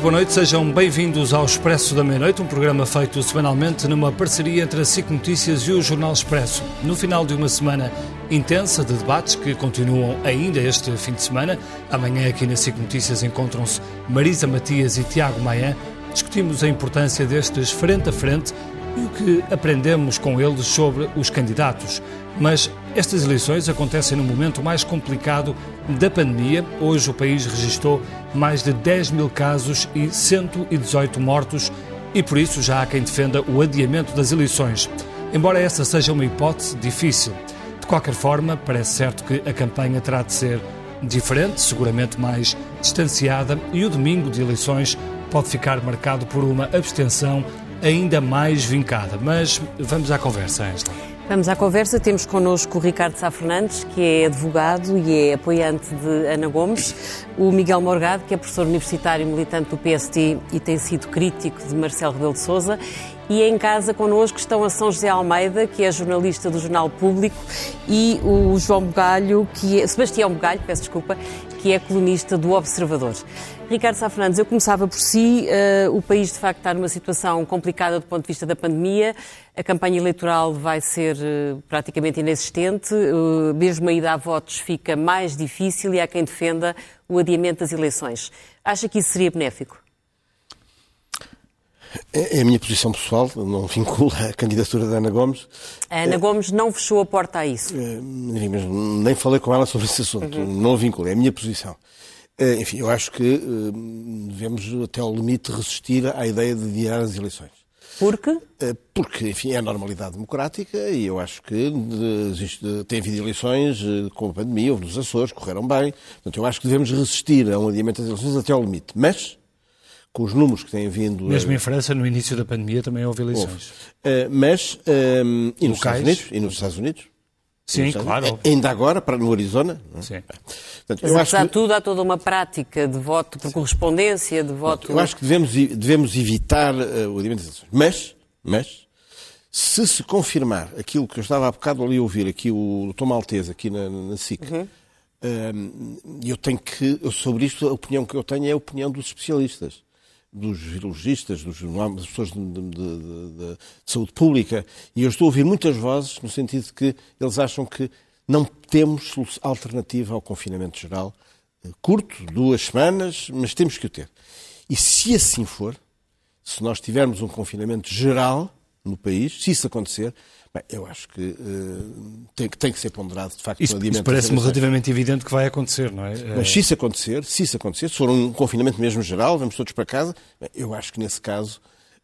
Muito boa noite, sejam bem-vindos ao Expresso da Meia-Noite, um programa feito semanalmente numa parceria entre a SIC Notícias e o Jornal Expresso. No final de uma semana intensa de debates que continuam ainda este fim de semana, amanhã aqui na SIC Notícias encontram-se Marisa Matias e Tiago Maia. Discutimos a importância destes frente a frente e o que aprendemos com eles sobre os candidatos. Mas estas eleições acontecem no momento mais complicado da pandemia. Hoje o país registrou mais de 10 mil casos e 118 mortos e por isso já há quem defenda o adiamento das eleições. Embora essa seja uma hipótese difícil. De qualquer forma, parece certo que a campanha terá de ser diferente, seguramente mais distanciada, e o domingo de eleições pode ficar marcado por uma abstenção ainda mais vincada. Mas vamos à conversa, Angela. Vamos à conversa. Temos connosco o Ricardo Sá Fernandes, que é advogado e é apoiante de Ana Gomes, o Miguel Morgado, que é professor universitário militante do PST e tem sido crítico de Marcelo Rebelo de Sousa, e em casa connosco estão a São José Almeida, que é jornalista do Jornal Público, e o João Bugalho, que é, Sebastião Bugalho, peço desculpa, que é colunista do Observador. Ricardo Sá Fernandes, eu começava por si. Uh, o país, de facto, está numa situação complicada do ponto de vista da pandemia. A campanha eleitoral vai ser uh, praticamente inexistente. Uh, mesmo a ida a votos fica mais difícil e há quem defenda o adiamento das eleições. Acha que isso seria benéfico? É, é a minha posição pessoal, não vincula a candidatura da Ana Gomes. A Ana é, Gomes não fechou a porta a isso. É, nem falei com ela sobre esse assunto, uhum. não a vinculei, é a minha posição. É, enfim, eu acho que devemos até ao limite resistir à ideia de adiar as eleições. Porque? Porque, enfim, é a normalidade democrática e eu acho que existe, tem havido eleições com a pandemia, houve nos Açores, correram bem. Portanto, eu acho que devemos resistir a um adiamento das eleições até ao limite. Mas, com os números que têm vindo. Mesmo em França, no início da pandemia, também houve eleições. Houve. Uh, mas, um, e nos Estados Unidos? E nos Estados Unidos? Sim, claro. Ainda agora, para, no Arizona? É? Sim. Portanto, mas, apesar de que... tudo, há toda uma prática de voto por correspondência, de voto... Eu acho que devemos, devemos evitar uh, o adiamento das eleições. Mas, mas, se se confirmar aquilo que eu estava há bocado ali a ouvir, aqui o Tom Maltese, aqui na, na SIC, uhum. uh, eu tenho que, sobre isto, a opinião que eu tenho é a opinião dos especialistas dos virologistas, dos, das pessoas de, de, de, de, saúde pública, e eu estou a ouvir muitas vozes no sentido de que eles acham que não temos alternativa ao confinamento geral, eh, curto, duas semanas, mas temos que o ter. E se assim for, se nós tivermos um confinamento geral no país, se isso acontecer, Bem, eu acho que uh, tem, tem, que ser ponderado, de facto, isso, o Isso parece-me relativamente evidente que vai acontecer, não é? Mas se isso acontecer, se isso acontecer, se for um confinamento mesmo geral, vamos todos para casa, bem, eu acho que nesse caso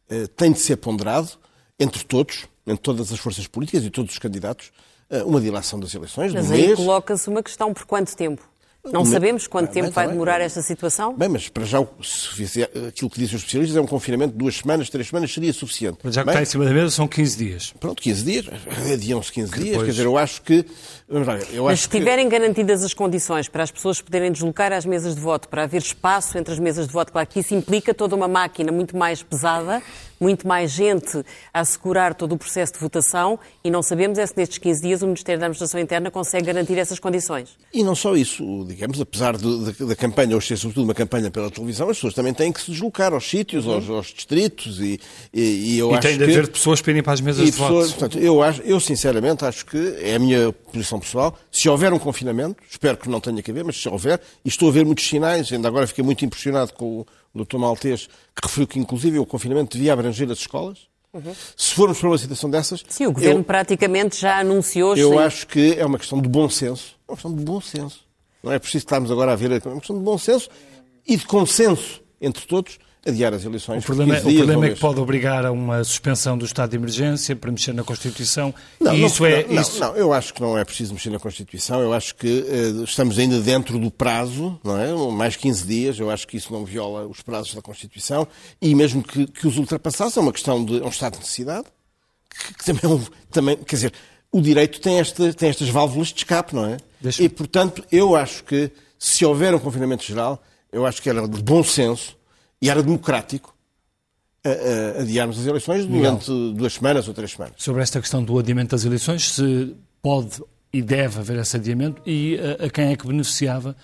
uh, tem de ser ponderado entre todos, entre todas as forças políticas e todos os candidatos, uh, uma dilação das eleições. Mas aí coloca-se uma questão por quanto tempo? Não sabemos quanto tempo vai demorar esta situação? Bem, mas para já, se aquilo que dizem os especialistas é um confinamento de duas semanas, três semanas, seria suficiente. Mas já que bem, está em cima da mesa são 15 dias. Pronto, 15 dias, adiam-se 15 que dias, depois... quer dizer, eu acho que... Eu mas se tiverem que... garantidas as condições para as pessoas poderem deslocar às mesas de voto, para haver espaço entre as mesas de voto, claro que isso implica toda uma máquina muito mais pesada, muito mais gente a assegurar todo o processo de votação e não sabemos é se nestes 15 dias o Ministério da Administração Interna consegue garantir essas condições. E não só isso, digamos, apesar da campanha, hoje ser sobretudo uma campanha pela televisão, as pessoas também têm que se deslocar aos sítios, uhum. aos, aos, distritos e, e, e eu e acho tem de haver pessoas para irem para as mesas de pessoas, voto. Portanto, eu, acho, eu sinceramente acho que é a minha posição pessoal, se houver um confinamento, espero que não tenha que haver, mas se houver, e estou a ver muitos sinais, ainda agora fiquei muito impressionado com o o Dr. Maltês, que referiu que, inclusive, o confinamento devia abranger as escolas. Uhum. Se formos para uma situação dessas. Sim, o Governo eu, praticamente já anunciou. Eu sim. acho que é uma questão de bom senso. É uma questão de bom senso. Não é preciso estarmos agora a ver. É uma questão de bom senso e de consenso entre todos adiar as eleições. O problema, é- o problema é que pode obrigar a uma suspensão do estado de emergência para mexer na Constituição. Não, e não, isso é. Não, isso... não, eu acho que não é preciso mexer na Constituição. Eu acho que uh, estamos ainda dentro do prazo, não é? Mais 15 dias. Eu acho que isso não viola os prazos da Constituição. E mesmo que, que os ultrapassasse, é uma questão de é um estado de necessidade. Que, que também, é também, quer dizer, o direito tem, esta, tem estas válvulas de escape, não é? E, portanto, eu acho que se houver um confinamento geral, eu acho que era de bom senso e era democrático adiarmos as eleições durante Miguel. duas semanas ou três semanas. Sobre esta questão do adiamento das eleições, se pode e deve haver esse adiamento e a, a quem é que beneficiava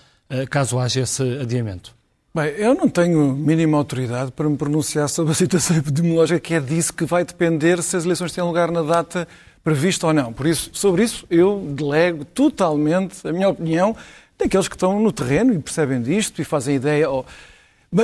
caso haja esse adiamento? Bem, eu não tenho mínima autoridade para me pronunciar sobre a situação epidemiológica, que é disso que vai depender se as eleições têm lugar na data prevista ou não. Por isso, sobre isso, eu delego totalmente a minha opinião daqueles que estão no terreno e percebem disto e fazem ideia. Ou...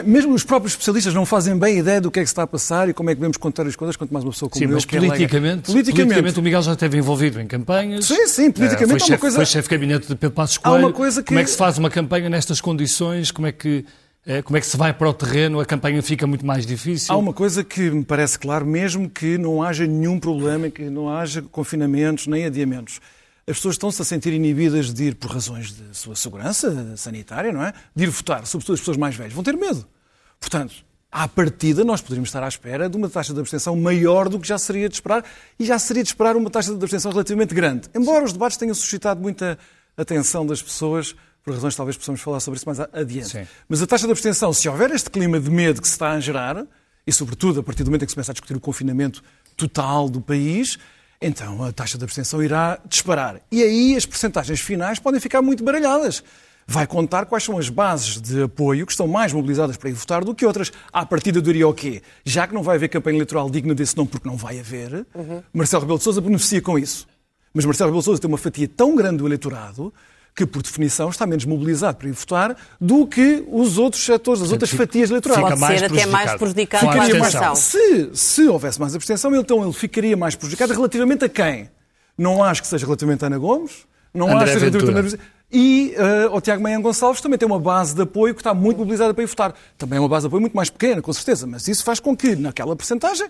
Mesmo os próprios especialistas não fazem bem ideia do que é que se está a passar e como é que devemos contar as coisas, quanto mais uma pessoa como sim, eu mas que politicamente, é politicamente, politicamente, o Miguel já esteve envolvido em campanhas. Sim, sim, politicamente uh, foi, chefe, coisa... foi chefe de gabinete de Pedro Passos Coelho. Há uma coisa que... Como é que se faz uma campanha nestas condições? Como é que eh, como é que se vai para o terreno? A campanha fica muito mais difícil? Há uma coisa que me parece claro, mesmo que não haja nenhum problema, que não haja confinamentos nem adiamentos. As pessoas estão-se a sentir inibidas de ir por razões de sua segurança sanitária, não é? De ir votar, sobretudo as pessoas mais velhas. Vão ter medo. Portanto, à partida, nós poderíamos estar à espera de uma taxa de abstenção maior do que já seria de esperar, e já seria de esperar uma taxa de abstenção relativamente grande. Embora os debates tenham suscitado muita atenção das pessoas, por razões talvez possamos falar sobre isso mais adiante. Sim. Mas a taxa de abstenção, se houver este clima de medo que se está a gerar, e sobretudo a partir do momento em que se começa a discutir o confinamento total do país, então a taxa de abstenção irá disparar. E aí as percentagens finais podem ficar muito baralhadas. Vai contar quais são as bases de apoio que estão mais mobilizadas para ir votar do que outras. À partida diria o quê? Já que não vai haver campanha eleitoral digna desse nome, porque não vai haver, uhum. Marcelo Rebelo de Sousa beneficia com isso. Mas Marcelo Rebelo de Sousa tem uma fatia tão grande do eleitorado que, por definição, está menos mobilizado para ir votar do que os outros setores, as outras fatias eleitorais. Pode ser até mais prejudicado com a abstenção. Se, se houvesse mais abstenção, então ele ficaria mais prejudicado relativamente a quem? Não acho que seja relativamente a Ana Gomes, não André acho que seja relativamente a Ana e uh, o Tiago Manhã Gonçalves também tem uma base de apoio que está muito mobilizada para ir votar. Também é uma base de apoio muito mais pequena, com certeza, mas isso faz com que, naquela percentagem,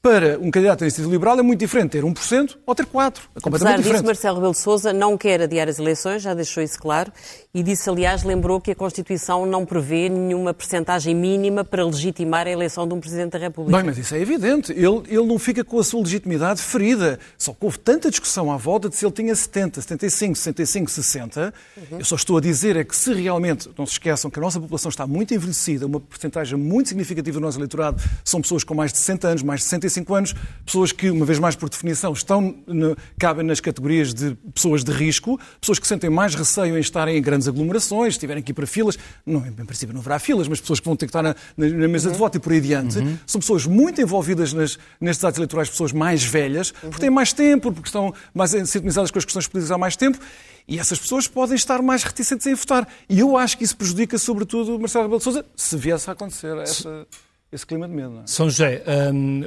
para um candidato à iniciativa liberal é muito diferente ter 1% ou ter 4%. É completamente Apesar diferente. disso, Marcelo Rebelo de Sousa não quer adiar as eleições, já deixou isso claro, e disse, aliás, lembrou que a Constituição não prevê nenhuma percentagem mínima para legitimar a eleição de um Presidente da República. Bem, mas isso é evidente. Ele, ele não fica com a sua legitimidade ferida. Só que houve tanta discussão à volta de se ele tinha 70, 75, 65, 60. Uhum. Eu só estou a dizer é que se realmente, não se esqueçam que a nossa população está muito envelhecida, uma percentagem muito significativa do nosso eleitorado são pessoas com mais de 60 anos, mais de 65 anos, pessoas que, uma vez mais por definição, estão no, cabem nas categorias de pessoas de risco, pessoas que sentem mais receio em estarem em grandes aglomerações, se tiverem que ir para filas, não, em princípio não haverá filas, mas pessoas que vão ter que estar na, na, na mesa uhum. de voto e por aí adiante, uhum. são pessoas muito envolvidas nas, nestes atos eleitorais, pessoas mais velhas, uhum. porque têm mais tempo, porque estão mais sintonizadas com as questões políticas há mais tempo, e essas pessoas podem estar mais reticentes em votar. E eu acho que isso prejudica, sobretudo, Marcelo Rebelo de Sousa, se viesse a acontecer essa esse clima de medo. Não é? São José, um,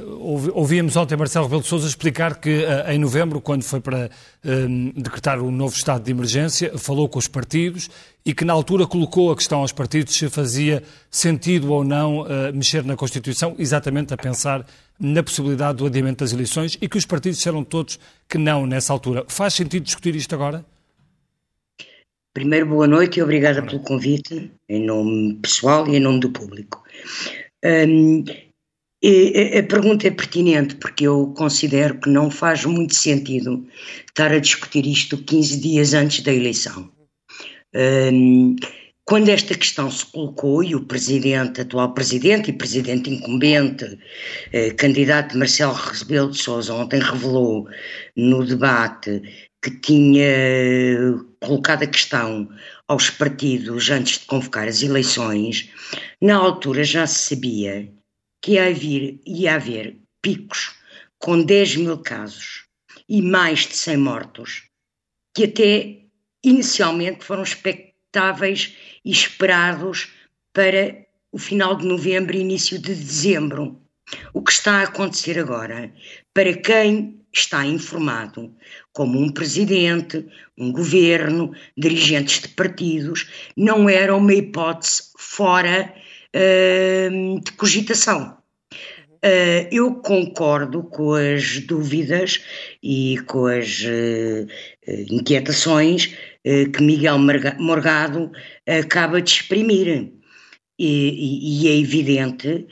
ouvíamos ontem Marcelo Rebelo de Sousa explicar que uh, em novembro, quando foi para um, decretar o novo estado de emergência, falou com os partidos e que na altura colocou a questão aos partidos se fazia sentido ou não uh, mexer na Constituição, exatamente a pensar na possibilidade do adiamento das eleições e que os partidos disseram todos que não nessa altura. Faz sentido discutir isto agora? Primeiro, boa noite e obrigada pelo convite, em nome pessoal e em nome do público. Um, a pergunta é pertinente porque eu considero que não faz muito sentido estar a discutir isto 15 dias antes da eleição. Um, quando esta questão se colocou e o presidente, atual presidente e presidente incumbente, eh, candidato Marcelo Rebelo de Sousa, ontem revelou no debate que tinha colocado a questão aos partidos antes de convocar as eleições, na altura já se sabia que ia haver, ia haver picos com 10 mil casos e mais de 100 mortos, que até inicialmente foram expectáveis e esperados para o final de novembro e início de dezembro. O que está a acontecer agora, para quem está informado, como um presidente, um governo, dirigentes de partidos, não era uma hipótese fora uh, de cogitação. Uh, eu concordo com as dúvidas e com as uh, inquietações que Miguel Morgado acaba de exprimir. E, e é evidente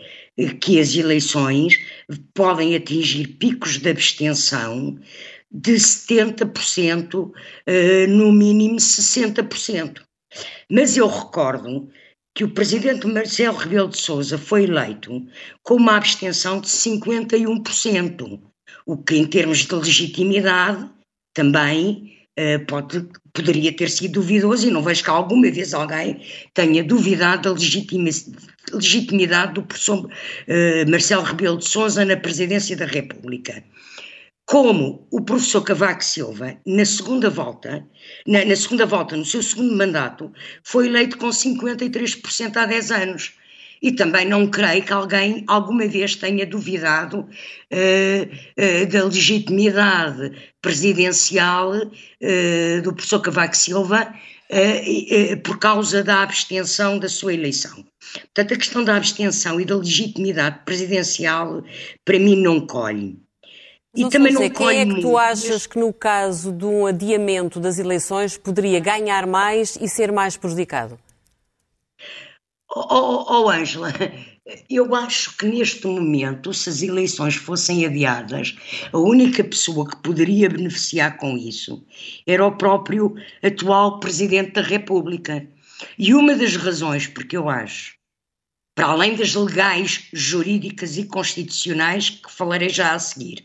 que as eleições podem atingir picos de abstenção de 70%, eh, no mínimo 60%. Mas eu recordo que o presidente Marcelo Rebelo de Sousa foi eleito com uma abstenção de 51%, o que em termos de legitimidade também uh, pode, poderia ter sido duvidoso e não vejo que alguma vez alguém tenha duvidado da legitimidade do professor uh, Marcelo Rebelo de Sousa na presidência da República. Como o professor Cavaco Silva, na segunda volta, na, na segunda volta, no seu segundo mandato, foi eleito com 53% há 10 anos e também não creio que alguém alguma vez tenha duvidado uh, uh, da legitimidade presidencial uh, do professor Cavaco Silva por causa da abstenção da sua eleição. Portanto, a questão da abstenção e da legitimidade presidencial, para mim, não colhe. E não também não dizer, quem é que tu achas que no caso de um adiamento das eleições poderia ganhar mais e ser mais prejudicado? Oh, oh, Ângela, eu acho que neste momento, se as eleições fossem adiadas, a única pessoa que poderia beneficiar com isso era o próprio atual Presidente da República. E uma das razões porque eu acho, para além das legais, jurídicas e constitucionais, que falarei já a seguir,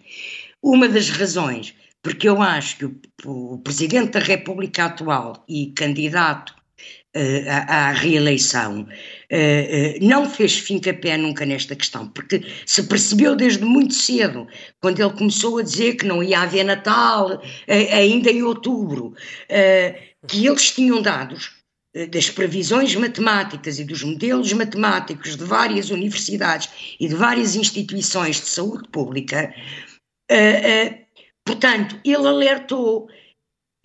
uma das razões porque eu acho que o, o Presidente da República atual e candidato uh, à, à reeleição uh, não fez fim-capé nunca nesta questão, porque se percebeu desde muito cedo, quando ele começou a dizer que não ia haver Natal, ainda em outubro, que eles tinham dados das previsões matemáticas e dos modelos matemáticos de várias universidades e de várias instituições de saúde pública, portanto, ele alertou,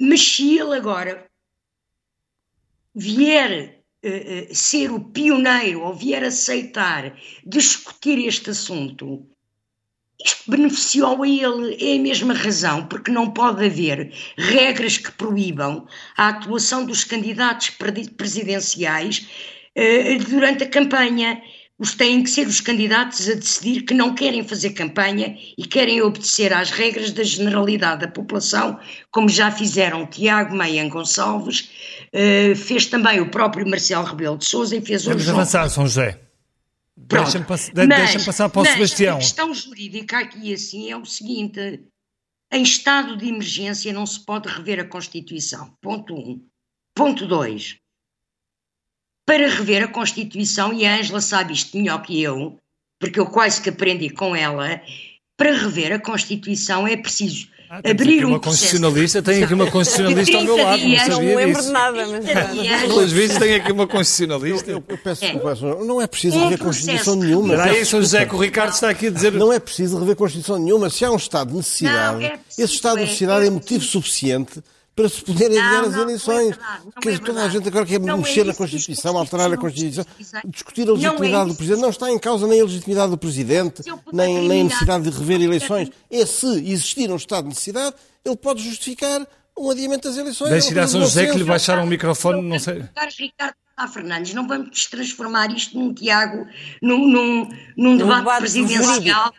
mas se ele agora vier uh, ser o pioneiro ou vier aceitar discutir este assunto, beneficiou a ele, é a mesma razão, porque não pode haver regras que proíbam a atuação dos candidatos presidenciais uh, durante a campanha. Os têm que ser os candidatos a decidir que não querem fazer campanha e querem obedecer às regras da generalidade da população, como já fizeram Tiago Meia Gonçalves, uh, fez também o próprio Marcelo Rebelo de Sousa e fez Vamos avançar, São José. Deixa-me pass deixa passar para o mas Sebastião. A questão jurídica aqui assim é o seguinte: em estado de emergência não se pode rever a Constituição. Ponto 1. Um. Ponto 2. Para rever a Constituição, e a Ângela sabe isto melhor que eu, porque eu quase que aprendi com ela, para rever a Constituição é preciso ah, abrir uma constitucionalista, tem aqui uma constitucionalista ao meu lado, não sabia Não lembro de nada, mas... Pelas vezes tem aqui uma constitucionalista. Eu, eu, peço desculpa, é. não é preciso é rever Constituição nenhuma. Era aí, Sr. José, que o Ricardo está aqui a dizer... Não é preciso rever Constituição nenhuma. Se há um estado de necessidade, não, é esse estado de necessidade é, é motivo suficiente para se poderem adiar as eleições. Não é toda a gente agora quer não mexer é na Constituição, alterar a Constituição, discutir a legitimidade é do Presidente. Não está em causa nem a legitimidade do Presidente, nem, nem a necessidade de rever eleições. É se existir um estado de necessidade, ele pode justificar um adiamento das eleições. Deixe ir a São José que lhe baixaram o microfone, não sei. Ricardo Fernandes, não vamos transformar isto num Tiago, num, num, num debate, debate presidencial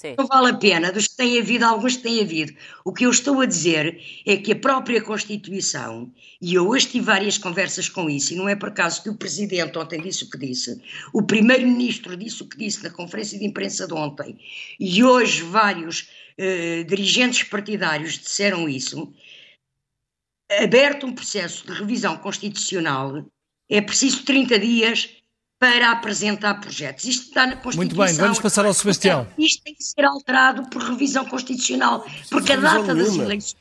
Sim. Não vale a pena, dos que têm havido, alguns que têm havido. O que eu estou a dizer é que a própria Constituição, e eu hoje tive várias conversas com isso, e não é por acaso que o Presidente ontem disse o que disse, o Primeiro-Ministro disse o que disse na conferência de imprensa de ontem, e hoje vários eh, dirigentes partidários disseram isso, aberto um processo de revisão constitucional, é preciso 30 dias para apresentar projetos. Isto está na Constituição. Muito bem, vamos passar ao Sebastião. isto tem que ser alterado por revisão constitucional, porque a data das eleições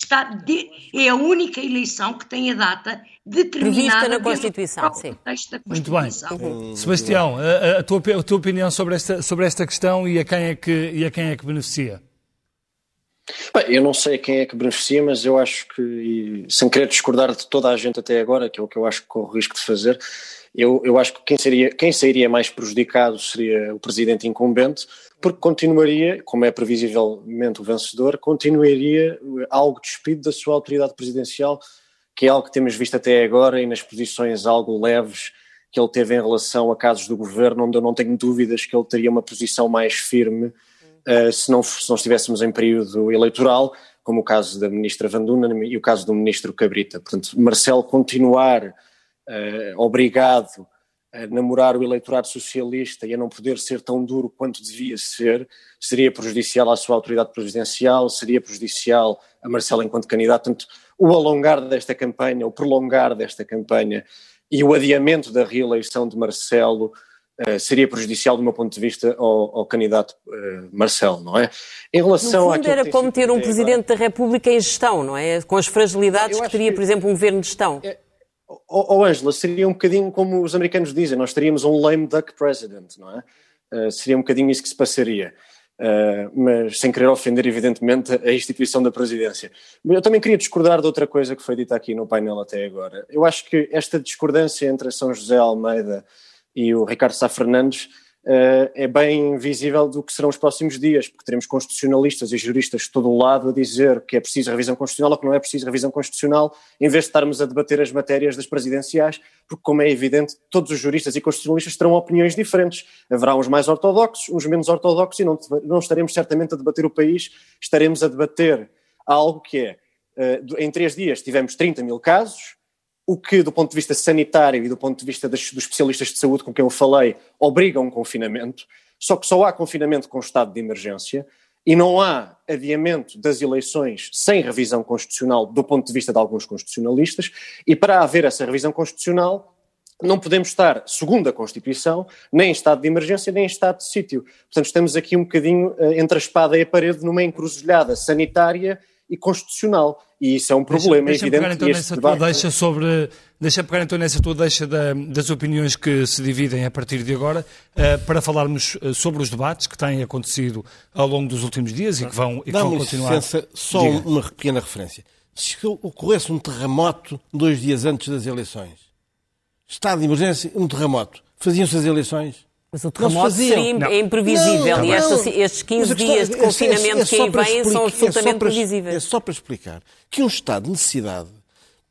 está de, é a única eleição que tem a data determinada na Constituição. Sim. Constituição. Muito bem. Uhum. Sebastião, a, a, tua, a, tua, opinião sobre esta, sobre esta questão e a quem é que, e a quem é que beneficia? Bem, eu não sei a quem é que beneficia, mas eu acho que, sem querer discordar de toda a gente até agora, que é o que eu acho que corro o risco de fazer, eu, eu acho que quem, seria, quem sairia mais prejudicado seria o presidente incumbente, porque continuaria, como é previsivelmente o vencedor, continuaria algo despido da sua autoridade presidencial, que é algo que temos visto até agora e nas posições algo leves que ele teve em relação a casos do governo, onde eu não tenho dúvidas que ele teria uma posição mais firme uh, se, não, se não estivéssemos em período eleitoral, como o caso da ministra Vanduna e o caso do ministro Cabrita. Portanto, Marcelo continuar obrigado a namorar o eleitorado socialista e a não poder ser tão duro quanto devia ser, seria prejudicial à sua autoridade presidencial, seria prejudicial a Marcelo enquanto candidato. Portanto, o alongar desta campanha, o prolongar desta campanha e o adiamento da reeleição de Marcelo uh, seria prejudicial do meu ponto de vista ao, ao candidato uh, Marcelo, não é? Em relação no fundo era como ter um Presidente da República em gestão, não é? Com as fragilidades que teria, que, por exemplo, um governo de gestão. É, Ó oh, Angela, seria um bocadinho como os americanos dizem, nós teríamos um lame duck president, não é? Uh, seria um bocadinho isso que se passaria. Uh, mas sem querer ofender, evidentemente, a instituição da presidência. Mas eu também queria discordar de outra coisa que foi dita aqui no painel até agora. Eu acho que esta discordância entre São José Almeida e o Ricardo Sá Fernandes é bem visível do que serão os próximos dias, porque teremos constitucionalistas e juristas de todo o lado a dizer que é preciso revisão constitucional ou que não é preciso revisão constitucional, em vez de estarmos a debater as matérias das presidenciais, porque, como é evidente, todos os juristas e constitucionalistas terão opiniões diferentes. Haverá uns mais ortodoxos, uns menos ortodoxos, e não, não estaremos certamente a debater o país, estaremos a debater algo que é, uh, em três dias tivemos 30 mil casos, o que, do ponto de vista sanitário e do ponto de vista das, dos especialistas de saúde com quem eu falei, obriga um confinamento, só que só há confinamento com estado de emergência e não há adiamento das eleições sem revisão constitucional do ponto de vista de alguns constitucionalistas, e para haver essa revisão constitucional não podemos estar, segundo a Constituição, nem em estado de emergência, nem em estado de sítio. Portanto, estamos aqui um bocadinho eh, entre a espada e a parede numa encruzilhada sanitária e constitucional. E isso é um problema deixa, deixa evidente. Pegar, então, nessa debate... tua deixa sobre, deixa pegar então nessa tua deixa da, das opiniões que se dividem a partir de agora, uh, para falarmos eh, sobre os debates que têm acontecido ao longo dos últimos dias e que vão, e que vão continuar. Licença, só Diga. uma pequena referência. Se ocorresse um terremoto dois dias antes das eleições, estado de emergência, um terremoto, faziam-se as eleições? Mas o terremoto seria não. imprevisível não, e estes, estes 15 dias de confinamento é, é, é que aí vêm são absolutamente é previsíveis. É só para explicar que um estado de necessidade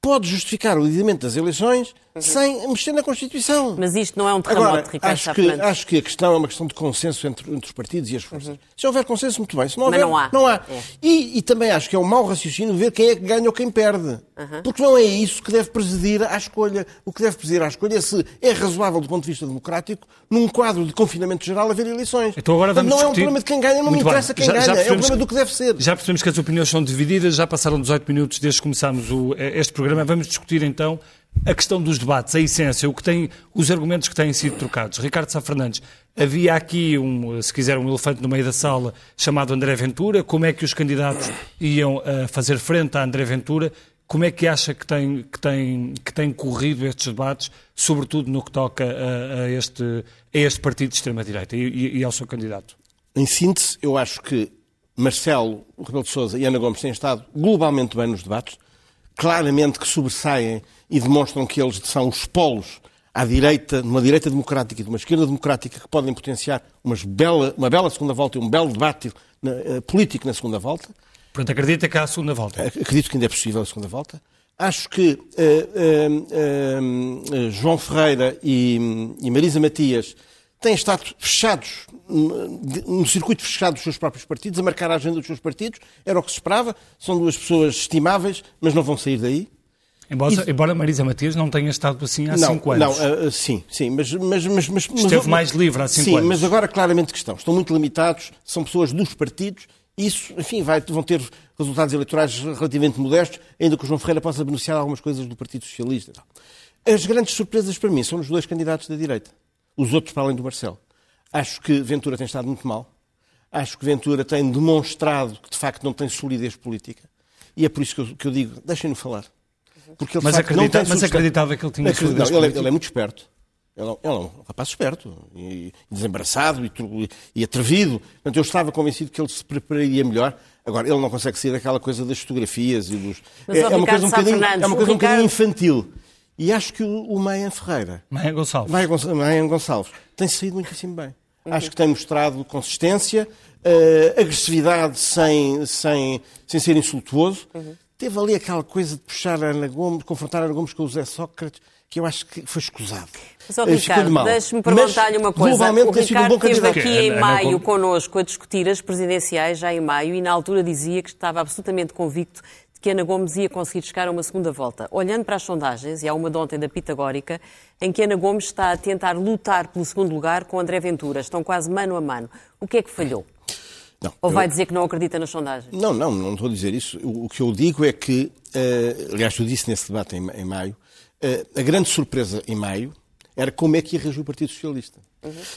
pode justificar o adiamento das eleições uhum. sem mexer na Constituição. Mas isto não é um terremoto, Agora, Ricardo acho que, acho que a questão é uma questão de consenso entre, entre os partidos e as forças. Uhum. Se houver consenso, muito bem. Se não houver, Mas não há. Não há. É. E, e, também acho que é um mau raciocínio ver quem é que ganha ou quem perde. Uhum. Porque não é isso que deve presidir à escolha. O que deve presidir à escolha é se é razoável do ponto de vista democrático, num quadro de confinamento geral, haver eleições. Então agora vamos não discutir... é um problema de quem ganha, não muito me interessa bem. quem já, ganha, já é o problema do que deve ser. Já percebemos que as opiniões são divididas, já passaram 18 minutos desde que começámos o, este programa. Vamos discutir então a questão dos debates, a essência, o que tem, os argumentos que têm sido trocados. Ricardo Sá Fernandes, havia aqui, um, se quiser, um elefante no meio da sala chamado André Ventura. Como é que os candidatos iam uh, fazer frente a André Ventura? Como é que acha que tem, que tem, que tem corrido estes debates, sobretudo no que toca a, a este, a este partido de extrema-direita e, e, ao seu candidato? Em síntese, eu acho que Marcelo Rebelo de Sousa e Ana Gomes têm estado globalmente bem nos debates, claramente que sobressaem e demonstram que eles são os polos à direita, numa direita democrática e de uma esquerda democrática que podem potenciar bela, uma bela segunda volta e um belo debate uh, político na segunda volta. Portanto, acredita que há a segunda volta? Acredito que ainda é possível a segunda volta. Acho que uh, uh, João Ferreira e, e Marisa Matias têm estado fechados, no circuito fechado dos seus próprios partidos, a marcar a agenda dos seus partidos. Era o que se esperava. São duas pessoas estimáveis, mas não vão sair daí. Embora, embora Marisa Matias não tenha estado assim há não, cinco anos. Não, uh, sim, sim, mas... mas, mas, mas Esteve mas, mais livre há cinco sim, anos. Sim, mas agora claramente que estão. Estão muito limitados, são pessoas dos partidos, isso, enfim, vai, vão ter resultados eleitorais relativamente modestos, ainda que o João Ferreira possa beneficiar algumas coisas do Partido Socialista. As grandes surpresas para mim são os dois candidatos da direita. Os outros para além do Marcelo. Acho que Ventura tem estado muito mal. Acho que Ventura tem demonstrado que, de facto, não tem solidez política. E é por isso que eu, que eu digo, deixem-no falar. Porque ele, mas, acredita, não mas acreditava que ele tinha solidez não, ele, é, ele, é muito esperto. Ele, é ele é um rapaz esperto, e, desembaraçado e, e atrevido. Portanto, eu estava convencido que ele se prepararia melhor. Agora, ele não consegue sair daquela coisa das fotografias e dos. Mas, é, é, uma coisa um bocadinho, é uma coisa um bocadinho infantil. E acho que o, o Maia Ferreira. Maia Gonçalves. Maia Gonçalves tem saído muitíssimo bem. Uhum. Acho que tem mostrado consistência, uh, agressividade sem, sem, sem ser insultuoso. Uhum. Teve ali aquela coisa de puxar a Ana Gomes, confrontar a Ana Gomes com o José Sócrates, que eu acho que foi escusado. Mas, oh, Ricardo, deixe-me perguntar-lhe uma coisa. O Ricardo um esteve aqui em maio connosco a discutir as presidenciais, já em maio, e na altura dizia que estava absolutamente convicto que Ana Gomes ia conseguir chegar a uma segunda volta. Olhando para as sondagens, e há uma de ontem da Pitagórica, em que Ana Gomes está a tentar lutar pelo segundo lugar com André Ventura. Estão quase mano a mano. O que é que falhou? Não, Ou vai eu- dizer que não acredita nas sondagens? Não, não, não estou a dizer isso. O, o que eu digo é que, eh, aliás, eu disse nesse debate em, em maio, eh, a grande surpresa em maio era como é que ia reagir o Partido Socialista.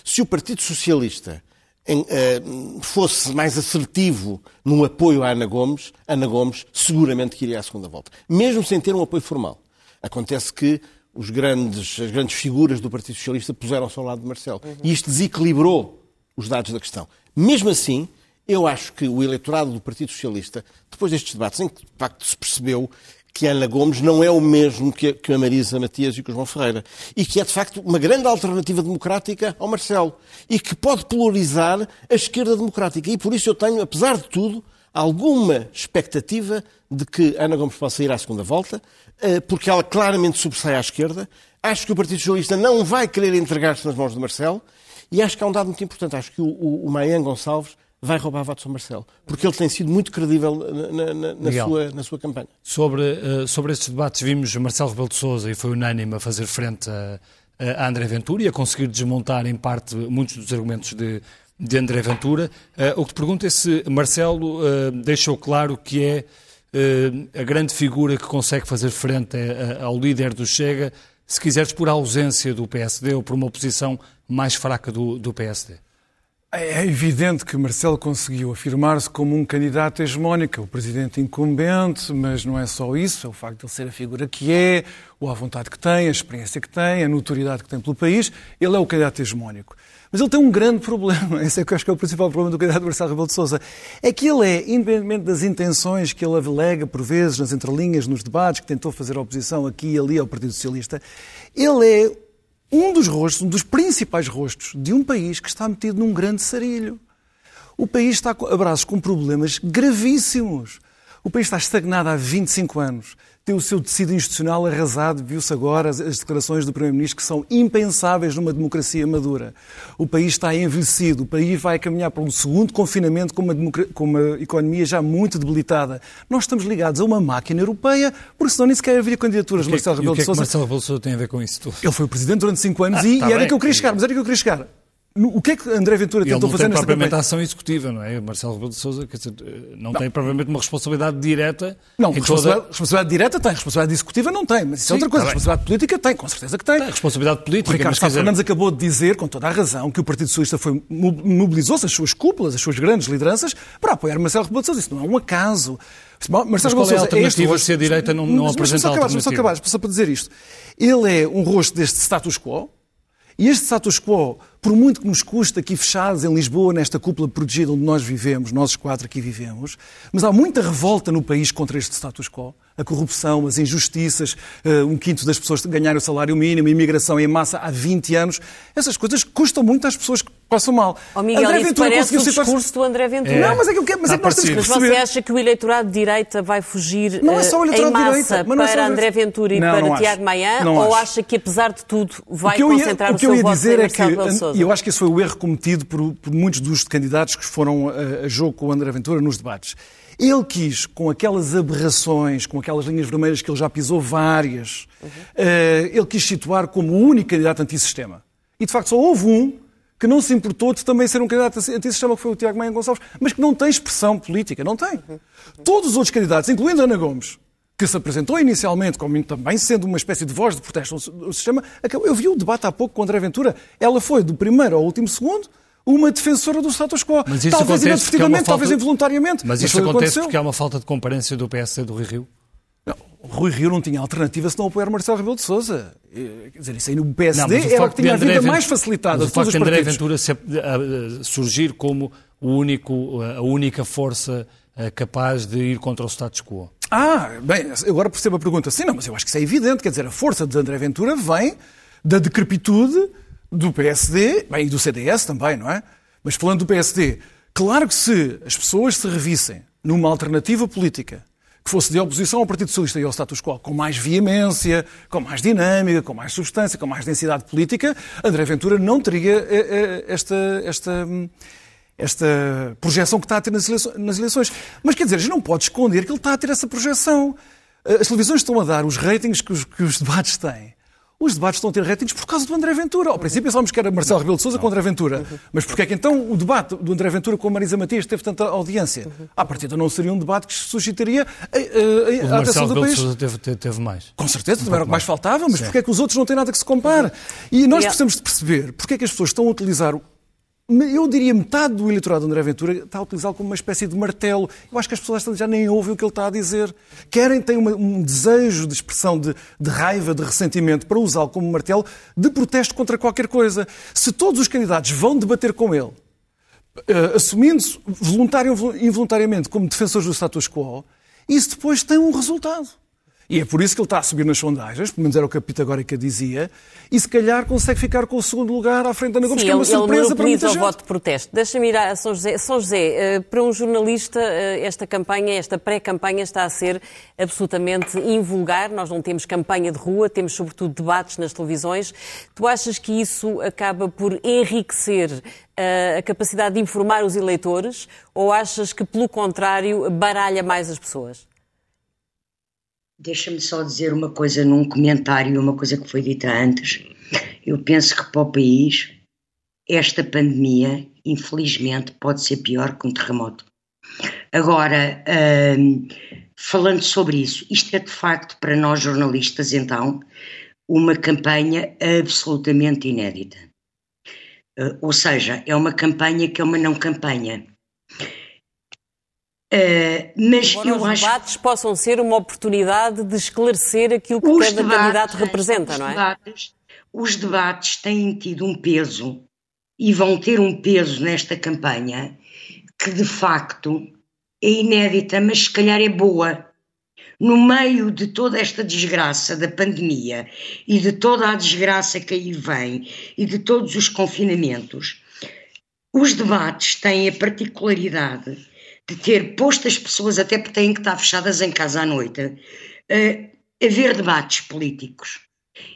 Se o Partido Socialista eh, fosse mais assertivo no apoio à Ana Gomes, Ana Gomes seguramente que iria à segunda volta, mesmo sem ter um apoio formal. Acontece que os grandes, as grandes figuras do Partido Socialista puseram-se ao lado de Marcelo. E isto desequilibrou os dados da questão. Mesmo assim, eu acho que o eleitorado do Partido Socialista, depois destes debates, em que de facto se percebeu que Ana Gomes não é o mesmo que a, a Marisa Matias e que o João Ferreira. E que é, de facto, uma grande alternativa democrática ao Marcelo. E que pode polarizar a esquerda democrática. E por isso eu tenho, apesar de tudo, alguma expectativa de que Ana Gomes possa ir à segunda volta, eh, porque ela claramente sobressai à esquerda. Acho que o Partido Socialista não vai querer entregar-se nas mãos de Marcelo. E acho que há um dado muito importante. Acho que o, o, o Maia Gonçalves vai roubar votos ao Marcelo. Porque ele tem sido muito credível na, na- na- sua, na sua campanha. Sobre, eh, sobre estes debates vimos Marcelo Rebelo de Sousa e foi unânime a fazer frente a, a André Ventura e a conseguir desmontar em parte muitos dos argumentos de, de André Ventura. Eh, o que te pergunto é se Marcelo eh, deixou claro que é eh, a grande figura que consegue fazer frente a- a- ao líder do Chega, se quiseres por ausência do PSD ou por uma oposição mais fraca do, do PSD. É evidente que Marcelo conseguiu afirmar-se como um candidato hegemónico, o presidente incumbente, mas não é só isso, é o facto de ele ser a figura que é, ou a vontade que tem, a experiência que tem, a notoriedade que tem pelo país, ele é o candidato hegemónico. Mas ele tem um grande problema, esse é que eu acho que é o principal problema do candidato Marcelo Rebelo de Sousa, é que ele é, independentemente das intenções que ele alega por vezes nas entrelinhas, nos debates, que tentou fazer oposição aqui e ali ao Partido Socialista, ele é um dos rostos, um dos principais rostos de um país que está metido num grande sarilho. O país está a braços com problemas gravíssimos. O país está estagnado há 25 anos. Tem o seu tecido institucional arrasado. Viu-se agora as, as declarações do Primeiro-Ministro que são impensáveis numa democracia madura. O país está envelhecido. O país vai caminhar para um segundo confinamento com uma, com uma economia já muito debilitada. Nós estamos ligados a uma máquina europeia, porque senão nem sequer havia candidaturas de o que é Marcelo Rebelo é de que Sousa. Marcelo Rebelo de Sousa tem a ver com isso tudo? Ele foi o presidente durante cinco anos Ah, e, tá e era bem. que eu queria chegar, mas era que eu queria chegar. O que é que André Ventura Ele tentou não fazer tem nesta propriamente campanha? ação executiva, não é? Marcelo Rebelo de Sousa quer dizer, eh, não, tem propriamente uma responsabilidade direta Não, responsabilidade, toda... responsabilidade direta tem, responsabilidade executiva não tem, mas isso é Sim, outra coisa. tá responsabilidade política tem, com certeza que tem. Tem responsabilidade O política, Ricardo mas quer Sá Fernandes acabou de dizer, com toda a razão, que o Partido Socialista foi, mo- mobilizou-se, as suas cúpulas, as suas grandes lideranças, para apoiar Marcelo Rebelo de Sousa. Isso não é um acaso. Marcelo Mas qual Rebelo é a Sousa alternativa este se a direita não- não Mas- mas apresenta só acabar, só acabar, só para dizer isto. Ele é um rosto deste status quo, e este status quo, por muito que nos custe aqui fechados em Lisboa, nesta cúpula protegida onde nós vivemos, nós os quatro aqui vivemos, mas há muita revolta no país contra este status quo. A corrupção, as injustiças, eh, um quinto das pessoas ganharem o salário mínimo, a imigração em massa há 20 anos. Essas coisas custam muito às pessoas que passam mal. Ó Miguel, André Ventura parece conseguiu o discurso do André Ventura. Não, mas é que, eu quero- mas é que nós temos que Mas perceber. você acha que o eleitorado de direita vai fugir Não é só o eh, eleitorado em de massa direita, mas não é só para André Ventura e Não, para não. Tiago Maia? Ou acho. acha que, apesar de tudo, vai o que eu ia, concentrar o, o que eu seu ia voto dizer em é que, e eu acho que esse foi o erro cometido por, por muitos dos candidatos que foram a, a jogo com o André Ventura nos debates. Ele quis, com aquelas aberrações, com aquelas linhas vermelhas que ele já pisou várias, eh, ele quis situar como o único candidato antissistema. E de facto só houve um que não se importou de também ser um candidato antissistema, que foi o Tiago Maia Gonçalves, mas que não tem expressão política, não tem. Todos os outros candidatos, incluindo Ana Gomes, que se apresentou inicialmente como também sendo uma espécie de voz de protesto ao sistema, eu vi o debate há pouco com André Ventura, ela foi do primeiro ao último segundo uma defensora do status quo. Mas isso talvez inadvertidamente, talvez falta- involuntariamente. Mas isto foi o que acontece aconteceu. porque há uma falta de comparência do PSD do Rui Rio. Não, o Rui Rio não tinha alternativa se não apoiar Marcelo Rebelo de Sousa. Quer dizer, isso aí no Não, PSD mas o era o que tinha a vida Ven- mais facilitada mas o facto de André. Ventura se- a- a- surgir como o único, a única força eh, capaz de ir contra o status quo. Ah, bem, agora percebo a pergunta. Sim, não, mas eu acho que isso é evidente. Quer dizer, a força de André Ventura vem da decrepitude do PSD, bem, e do CDS também, não é? Mas falando do PSD, claro que se as pessoas se revissem numa alternativa política que fosse de oposição ao Partido Socialista e ao status quo, com mais veemência, com mais dinâmica, com mais substância, com mais densidade política, André Ventura não teria eh, eh, esta, esta, hum, esta projeção que está a ter nas eleições. Mas quer dizer, a gente não pode esconder que ele está a ter essa projeção. As televisões estão a dar os ratings que os, que os debates têm. Os debates estão a ter ratings por causa do André Ventura. Ao princípio pensávamos que era Marcelo Rebelo de Sousa com André Ventura. Mas porquê é que então o debate do André Ventura com a Marisa Matias teve tanta audiência? À partida não seria um debate que suscitaria a, a, a, a atenção do país. Sousa teve, teve, teve, mais. Com certeza, um também era o que mais faltava, mas porquê é que os outros não têm nada que se compare? E nós precisamos de perceber porquê é que as pessoas estão a utilizar eu diria metade do eleitorado de André Ventura está a utilizá-lo como uma espécie de martelo. Eu acho que as pessoas já nem ouvem o que ele está a dizer. Querem, têm uma, um desejo de expressão de, de raiva, de ressentimento, para usá-lo como martelo de protesto contra qualquer coisa. Se todos os candidatos vão debater com ele, uh, assumindo-se voluntário ou involuntariamente como defensores do status quo, isso depois tem um resultado. E é por isso que ele está a subir nas sondagens, pelo menos era o que a Pitagórica dizia, e se calhar consegue ficar com o segundo lugar à frente da Ana Gomes, Sim, que é uma ele, surpresa ele para muita gente. voto de protesto. Deixa-me ir a São José. São José, eh, para um jornalista, eh, esta campanha, esta pré-campanha está a ser absolutamente invulgar. Nós não temos campanha de rua, temos sobretudo debates nas televisões. Tu achas que isso acaba por enriquecer eh, a capacidade de informar os eleitores ou achas que, pelo contrário, baralha mais as pessoas? Deixa-me só dizer uma coisa num comentário, uma coisa que foi dita antes. Eu penso que para o país esta pandemia, infelizmente, pode ser pior que um terremoto. Agora, hum, falando sobre isso, isto é de facto para nós jornalistas, então, uma campanha absolutamente inédita. Ou seja, é uma campanha que é uma não campanha. Uh, mas Embora eu os acho... debates possam ser uma oportunidade de esclarecer aquilo que os cada debates, candidato representa, não é? Debates, os debates têm tido um peso e vão ter um peso nesta campanha que de facto é inédita, mas se calhar é boa. No meio de toda esta desgraça da pandemia e de toda a desgraça que aí vem e de todos os confinamentos, os debates têm a particularidade de ter posto as pessoas, até porque têm que estar fechadas em casa à noite, a ver debates políticos.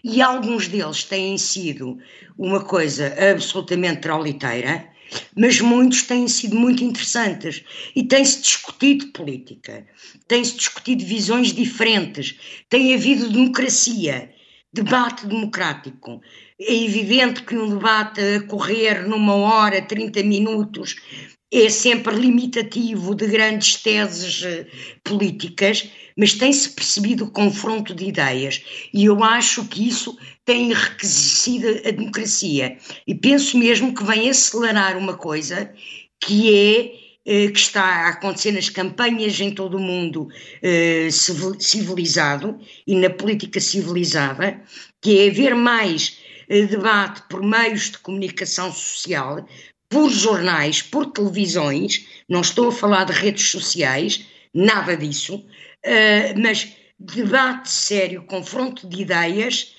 E alguns deles têm sido uma coisa absolutamente trauliteira, mas muitos têm sido muito interessantes e tem-se discutido política, tem-se discutido visões diferentes, tem havido democracia, debate democrático. É evidente que um debate a correr numa hora, 30 minutos, é sempre limitativo de grandes teses eh, políticas, mas tem-se percebido o confronto de ideias. E eu acho que isso tem enriquecido a democracia. E penso mesmo que vem acelerar uma coisa que é eh, que está a acontecer nas campanhas em todo o mundo eh, civilizado e na política civilizada, que é haver mais debate por meios de comunicação social, por jornais, por televisões, não estou a falar de redes sociais, nada disso, uh, mas debate sério, confronto de ideias,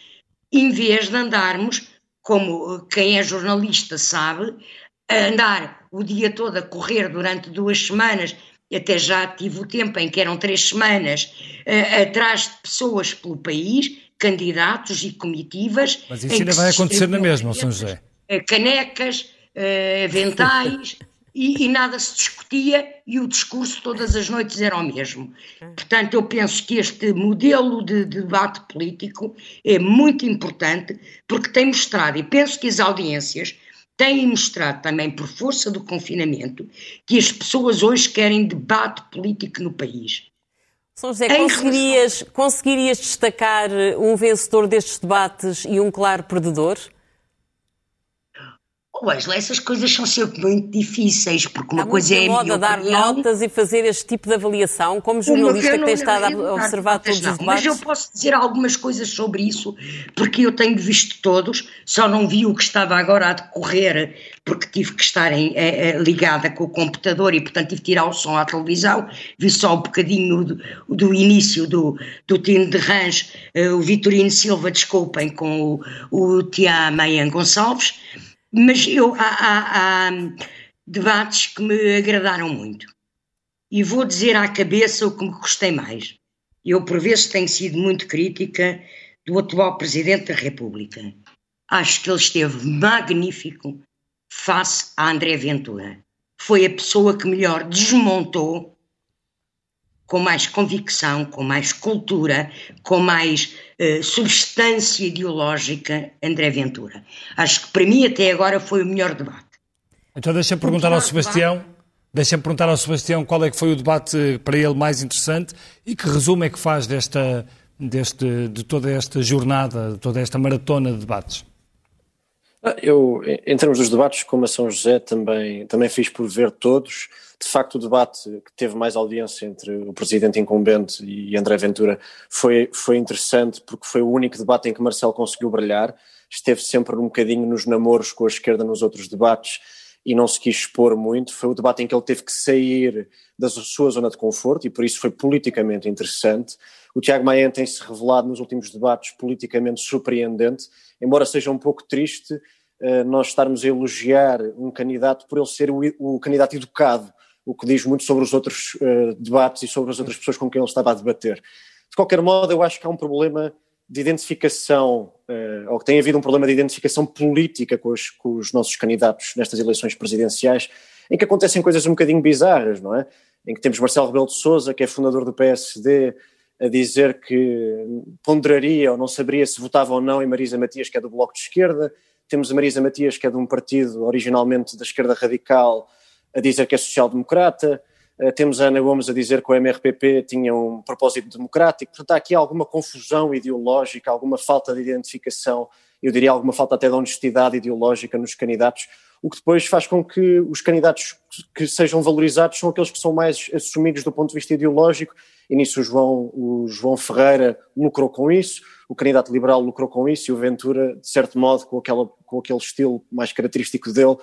em vez de andarmos, como quem é jornalista sabe, a andar o dia todo a correr durante duas semanas, até já tive o tempo em que eram três semanas, uh, atrás de pessoas pelo país, candidatos e comitivas. Mas isso ainda vai acontecer na mesma, São José. Canecas, uh, aventais, e, e, nada se discutia e o discurso todas as noites era o mesmo. Portanto, eu penso que este modelo de, de debate político é muito importante porque tem mostrado, e penso que as audiências têm mostrado também por força do confinamento que as pessoas hoje querem debate político no país. São José, conseguirias, conseguirias destacar um vencedor destes debates e um claro perdedor? Wesley, essas coisas são sempre muito difíceis, porque uma Há coisa é a moda dar notas e fazer este tipo de avaliação, como jornalista que tem estado a observar todos não, os debates. Mas eu posso dizer algumas coisas sobre isso, porque eu tenho visto todos, só não vi o que estava agora a decorrer, porque tive que estar em, é, ligada com o computador e, portanto, tive que tirar o som à televisão, vi só um bocadinho do, do início do, do time de Rãs, uh, o Vitorino Silva, desculpem, com o, o Tia Mayan Gonçalves, mas eu, há, há, há debates que me agradaram muito. E vou dizer à cabeça o que me gostei mais. Eu, por vezes, tenho sido muito crítica do atual Presidente da República. Acho que ele esteve magnífico face a André Ventura. foi a pessoa que melhor desmontou, com mais convicção, com mais cultura, com mais uh, substância ideológica, André Ventura. Acho que para mim até agora foi o melhor debate. Então deixa-me perguntar ao Sebastião. Deixa-me perguntar ao Sebastião qual é que foi o debate para ele mais interessante e que resumo é que faz desta, deste, de toda esta jornada, de toda esta maratona de debates. Ah, eu, em termos dos debates, como a São José, também, também fiz por ver todos. De facto, o debate que teve mais audiência entre o presidente incumbente e André Ventura foi, foi interessante porque foi o único debate em que Marcelo conseguiu brilhar. Esteve sempre um bocadinho nos namoros com a esquerda nos outros debates e não se quis expor muito. Foi o debate em que ele teve que sair da sua zona de conforto e por isso foi politicamente interessante. O Tiago Maia tem-se revelado nos últimos debates politicamente surpreendente, embora seja um pouco triste uh, nós estarmos a elogiar um candidato por ele ser o, o candidato educado, o que diz muito sobre os outros uh, debates e sobre as outras pessoas com quem ele estava a debater. De qualquer modo, eu acho que há um problema de identificação, uh, ou que tem havido um problema de identificação política com os, com os nossos candidatos nestas eleições presidenciais, em que acontecem coisas um bocadinho bizarras, não é? Em que temos Marcelo Rebelo de Sousa, que é fundador do PSD, a dizer que ponderaria ou não saberia se votava ou não em Marisa Matias, que é do Bloco de Esquerda. Temos a Marisa Matias, que é de um partido originalmente da esquerda radical, a dizer que é social-democrata. Uh, temos a Ana Gomes a dizer que o MRPP tinha um propósito democrático. Portanto, há aqui alguma confusão ideológica, alguma falta de identificação, eu diria alguma falta até de honestidade ideológica nos candidatos, o que depois faz com que os candidatos que sejam valorizados são aqueles que são mais assumidos do ponto de vista ideológico e nisso o João, o João Ferreira lucrou com isso, o candidato liberal lucrou com isso e o Ventura, de certo modo, com, aquela, com aquele estilo mais característico dele,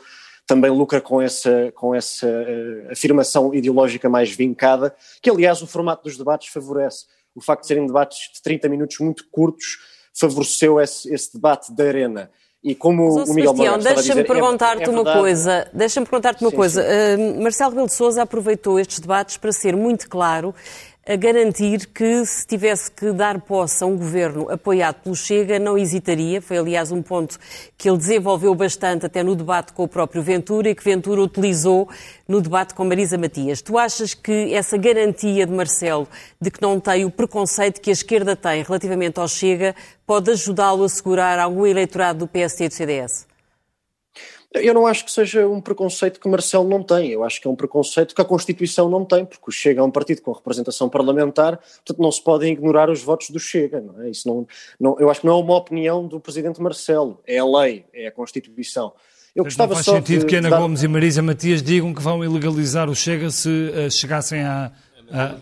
também lucra com essa, com essa uh, afirmação ideológica mais vincada, que aliás o formato dos debates favorece. O facto de serem debates de 30 minutos muito curtos favoreceu esse, esse debate da arena. E como Mas, o Miguel Sebastião, deixa-me perguntar-te é, é uma coisa. Deixa-me perguntar-te uma sim, coisa. Sim. Uh, Marcelo Rebelo de Sousa aproveitou estes debates para ser muito claro a garantir que se tivesse que dar posse a um governo apoiado pelo Chega, não hesitaria. Foi, aliás, um ponto que ele desenvolveu bastante até no debate com o próprio Ventura e que Ventura utilizou no debate com Marisa Matias. Tu achas que essa garantia de Marcelo de que não tem o preconceito que a esquerda tem relativamente ao Chega pode ajudá-lo a segurar algum eleitorado do PSD e do CDS? Eu não acho que seja um preconceito que Marcelo não tem, eu acho que é um preconceito que a Constituição não tem, porque o Chega é um partido com representação parlamentar, portanto não se podem ignorar os votos do Chega, não é? Isso não, não, eu acho que não é uma opinião do Presidente Marcelo, é a lei, é a Constituição. Eu Mas gostava não faz sentido de, que Ana dar... Gomes e Marisa Matias digam que vão ilegalizar o Chega se uh, chegassem a... a...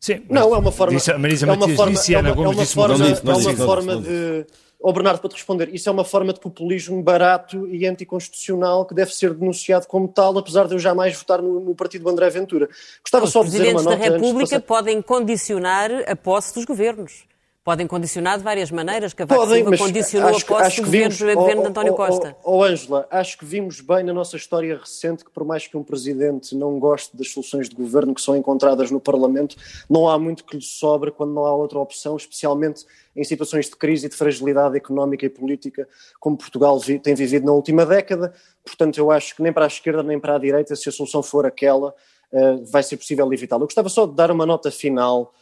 Sim, não, é uma forma. Disse, a Marisa é Matias forma, disse e a Ana Gomes é uma disse forma, É uma forma de ao Bernardo para te responder, isso é uma forma de populismo barato e anticonstitucional que deve ser denunciado como tal, apesar de eu jamais votar no, no partido do André Ventura. Gostava Os só de dizer uma nota. Os presidentes da República podem condicionar a posse dos governos. Podem condicionar de várias maneiras. Cavaco Podem, Silva condicionou acho, a posse acho do governo, vimos, governo de António Costa. Ó oh, oh, Ângela, acho que vimos bem na nossa história recente que por mais que um presidente não goste das soluções de governo que são encontradas no Parlamento, não há muito que lhe sobre quando não há outra opção, especialmente em situações de crise e de fragilidade económica e política como Portugal tem vivido na última década. Portanto, eu acho que nem para a esquerda nem para a direita, se a solução for aquela, uh, vai ser possível evitá-la. Eu gostava só de dar uma nota final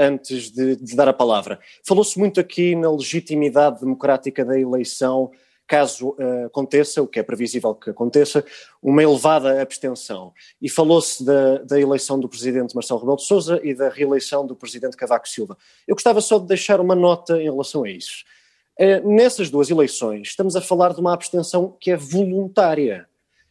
antes de, de dar a palavra. Falou-se muito aqui na legitimidade democrática da eleição, caso uh, aconteça, o que é previsível que aconteça, uma elevada abstenção. E falou-se da, da, eleição do presidente Marcelo Rebelo de Sousa e da reeleição do presidente Cavaco Silva. Eu gostava só de deixar uma nota em relação a isso. Uh, nessas duas eleições, estamos a falar de uma abstenção que é voluntária.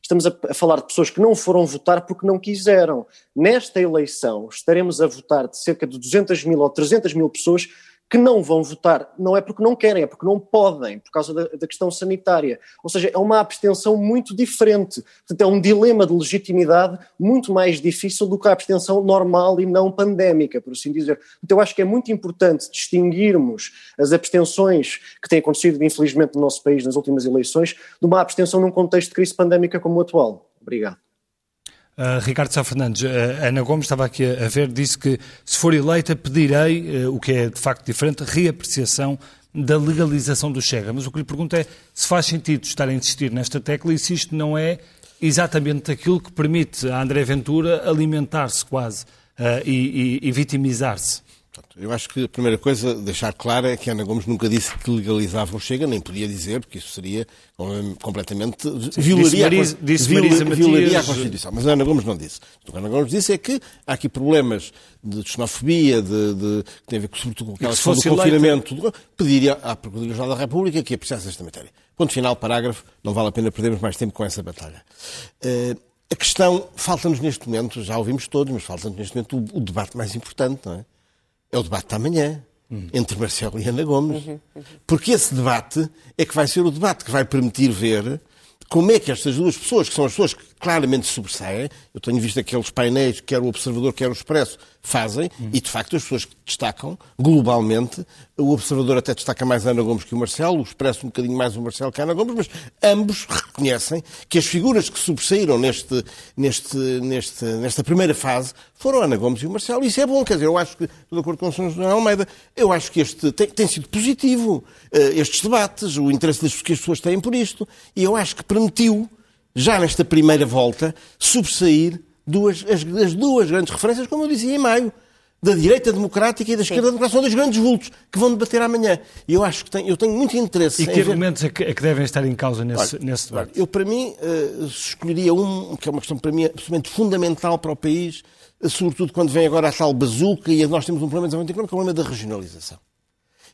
Estamos a, falar de pessoas que não foram votar porque não quiseram. Nesta eleição, estaremos a votar de cerca de 200 mil ou 300 mil pessoas que não vão votar, não é porque não querem, é porque não podem, por causa da, da, questão sanitária. Ou seja, é uma abstenção muito diferente. Portanto, é um dilema de legitimidade muito mais difícil do que a abstenção normal e não pandémica, por assim dizer. Então, eu acho que é muito importante distinguirmos as abstenções que têm acontecido, infelizmente, no nosso país nas últimas eleições, de uma abstenção num contexto de crise pandémica como o atual. Obrigado. Uh, Ricardo Sá Fernandes, uh, Ana Gomes estava aqui a, ver, disse que se for eleita pedirei, uh, o que é de facto diferente, reapreciação da legalização do Chega. Mas o que lhe pergunto é se faz sentido estar a insistir nesta tecla e se isto não é exatamente aquilo que permite a André Ventura alimentar-se quase e, e, e vitimizar-se. Eu acho que a primeira coisa a deixar clara é que Ana Gomes nunca disse que legalizava o Chega, nem podia dizer, porque isso seria completamente. Sim, violaria, disse a, disse Marisa violaria a Constituição. Mas a Ana Gomes não disse. O que a Ana Gomes disse é que há aqui problemas de xenofobia, de, de, que tem a ver com, sobretudo com aquela questão do confinamento. Do, pediria à Procuradoria-Geral da República que apreciasse esta matéria. Ponto final, parágrafo. Não vale a pena perdermos mais tempo com essa batalha. Uh, a questão, falta-nos neste momento, já ouvimos todos, mas falta-nos neste momento o, o debate mais importante, não é? É o debate da manhã entre Marcelo e Ana Gomes. Porque esse debate é que vai ser o debate que vai permitir ver como é que estas duas pessoas, que são as pessoas que claramente sobressaem, eu tenho visto aqueles painéis, quer o Observador, quer o Expresso, fazem, uhum. e de facto as pessoas que destacam, globalmente, o Observador até destaca mais a Ana Gomes que o Marcelo, o Expresso um bocadinho mais o Marcelo que a Ana Gomes, mas ambos reconhecem que as figuras que sobressaíram neste, neste, neste, nesta primeira fase foram a Ana Gomes e o Marcelo. Isso é bom, quer dizer, eu acho que, de acordo com o Sr. José Almeida, eu acho que este tem, tem sido positivo, uh, estes debates, o interesse das, que as pessoas têm por isto, e eu acho que permitiu, já nesta primeira volta, sobressair duas, as, as duas grandes referências, como eu dizia em maio, da direita democrática e da esquerda democrática, são dois grandes vultos que vão debater amanhã. E eu acho que tenho, eu tenho muito interesse E que argumentos ver... é, que, é que, devem estar em causa nesse, olha, nesse debate? Eu, para mim, uh, escolheria um, que é uma questão para mim absolutamente fundamental para o país, uh, sobretudo quando vem agora a tal bazuca e nós temos um problema de desenvolvimento económico, que é o problema da regionalização.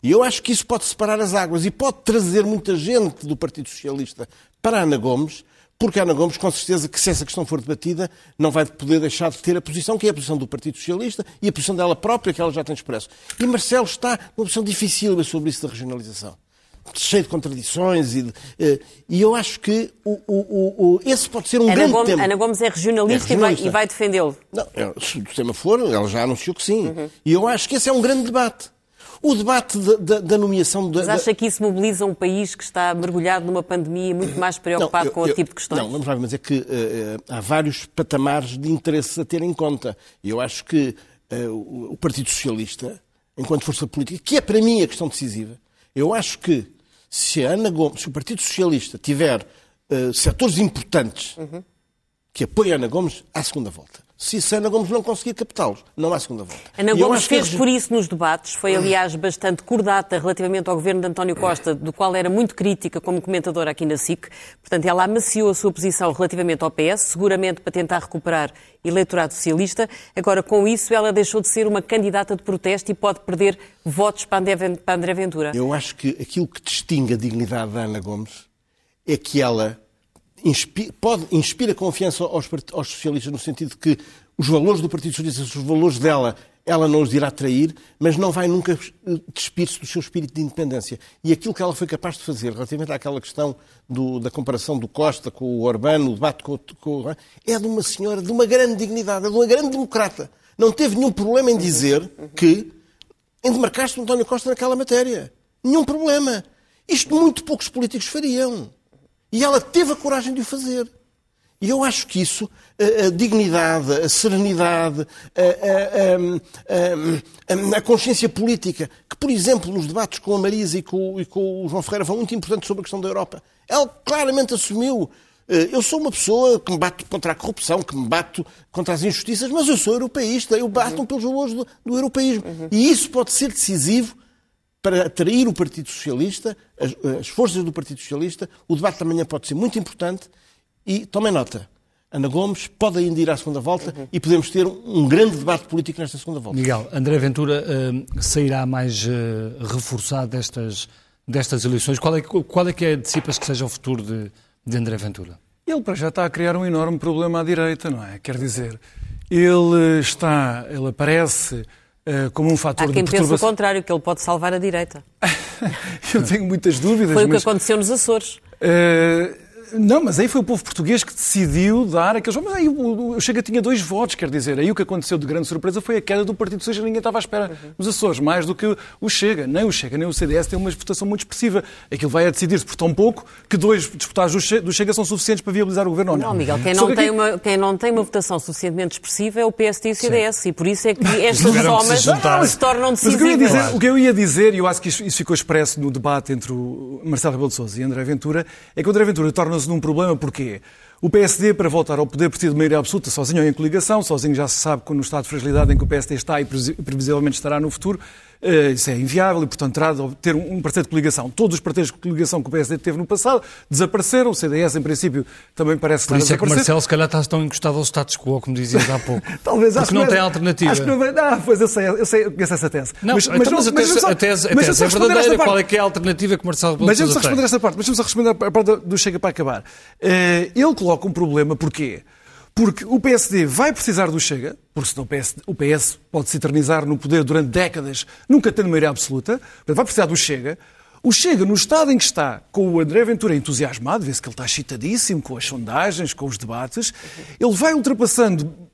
E eu acho que isso pode separar as águas e pode trazer muita gente do Partido Socialista para Ana Gomes, porque Ana Gomes, com certeza, que se essa questão for debatida, não vai poder deixar de ter a posição que é a posição do Partido Socialista e a posição dela própria, que ela já tem expresso. E Marcelo está numa posição difícil sobre isso da regionalização. Cheio de contradições e, de, uh, e eu acho que o, o, o, esse pode ser um Ana grande Gomes, tema. Ana Gomes é regionalista, é regionalista. e vai, vai defendê-lo. Não, é, se o tema for, ela já anunciou que sim. Uhum. E eu acho que esse é um grande debate. O debate da, nomeação... Da, Mas acha que isso mobiliza um país que está mergulhado numa pandemia muito mais preocupado não, eu, com o tipo de questões? Não, vamos lá, mas é que uh, há vários patamares de interesse a ter em conta. Eu acho que uh, o Partido Socialista, enquanto força política, que é para mim a questão decisiva, eu acho que se, a Ana Gomes, se o Partido Socialista tiver uh, setores importantes uhum. que apoiem a Ana Gomes, à segunda volta se Ana Gomes não conseguir captá-los. Não há segunda volta. Ana Gomes fez que... por isso nos debates, foi aliás bastante cordata relativamente ao governo de António Costa, do qual era muito crítica como comentadora aqui na SIC. Portanto, ela amaciou a sua posição relativamente ao PS, seguramente para tentar recuperar eleitorado socialista. Agora, com isso, ela deixou de ser uma candidata de protesto e pode perder votos para André Ventura. Eu acho que aquilo que distingue a dignidade da Ana Gomes é que ela inspira, pode, inspira confiança aos, aos socialistas no sentido que os valores do Partido Socialista, os valores dela, ela não os irá trair, mas não vai nunca despir-se do seu espírito de independência. E aquilo que ela foi capaz de fazer relativamente àquela questão do, da comparação do Costa com o Orbán, o debate com, com o é de uma senhora de uma grande dignidade, é de uma grande democrata. Não teve nenhum problema em dizer que em demarcaste António Costa naquela matéria. Nenhum problema. Isto muito poucos políticos fariam. E ela teve a coragem de o fazer. E eu acho que isso, a, a dignidade, a serenidade, a, a, a, consciência política, que, por exemplo, nos debates com a Marisa e com, e com o João Ferreira foram muito importantes sobre a questão da Europa, ela claramente assumiu. Eh, eu sou uma pessoa que me bato contra a corrupção, que me bato contra as injustiças, mas eu sou europeísta, eu bato uhum. pelos valores do, do europeísmo. Uhum. E isso pode ser decisivo para atrair o Partido Socialista, as, as, forças do Partido Socialista. O debate da manhã pode ser muito importante e tomem nota. Ana Gomes pode ainda ir à segunda volta uhum. e podemos ter um grande debate político nesta segunda volta. Miguel, André Ventura uh, sairá mais uh, reforçado destas, destas eleições. Qual é, qual é que é, antecipas que seja o futuro de, de André Ventura? Ele para já está a criar um enorme problema à direita, não é? Quer dizer, ele está, ele aparece como um fator Há quem de pense o contrário, que ele pode salvar a direita. Eu tenho muitas dúvidas. Foi mas... o que aconteceu nos Açores. Uh, não, mas aí foi o povo português que decidiu dar aqueles. Mas aí o Chega tinha dois votos, quer dizer. Aí o que aconteceu de grande surpresa foi a queda do Partido Socialista. Ninguém estava à espera uhum. nos Açores, mais do que o Chega. Nem o Chega, nem o CDS têm uma votação muito expressiva. Aquilo vai a decidir-se por tão pouco que dois deputados do Chega são suficientes para viabilizar o governo ou não. Não, Miguel, quem não, tem, uma, quem não tem uma votação suficientemente expressiva é o PSD e o CDS. Sim. E por isso é que estas somas se, se tornam decisivas. O que, dizer, o que, eu ia dizer, e eu acho que isso, ficou expresso no debate entre o Marcelo Rebelo de Sousa e André Ventura, é que o André Ventura torna-se num problema Porquê? O PSD, para voltar ao poder, precisa de maioria absoluta, sozinho ou em coligação. Sozinho já se sabe no estado de fragilidade em que o PSD está e previsivelmente estará no futuro. Uh, isso é inviável e, portanto, terá de ter um parceiro de coligação. Todos os parceiros de coligação que o PSD teve no passado desapareceram. O CDS, em princípio, também parece Por isso é que o Marcelo, se calhar, está tão encostado ao status quo, como dizias há pouco. Talvez, Porque acho não que tem alternativa. Acho que não. Ah, pois eu sei, eu sei, eu conheço essa tese. Não, mas, então, mas, a tese, só, a tese, a tese é verdadeira. Qual é que é a alternativa que o Marcelo Rebelo Mas vamos responder esta parte. Mas vamos responder a parte do Chega para acabar. Ele coloca um problema, porquê? Porque o PSD vai precisar do Chega, porque senão o PS, o PS pode se eternizar no poder durante décadas, nunca tendo maioria absoluta, vai precisar do Chega. O Chega, no estado em que está, com o André Ventura entusiasmado, vê-se que ele está excitadíssimo com as sondagens, com os debates, ele vai ultrapassando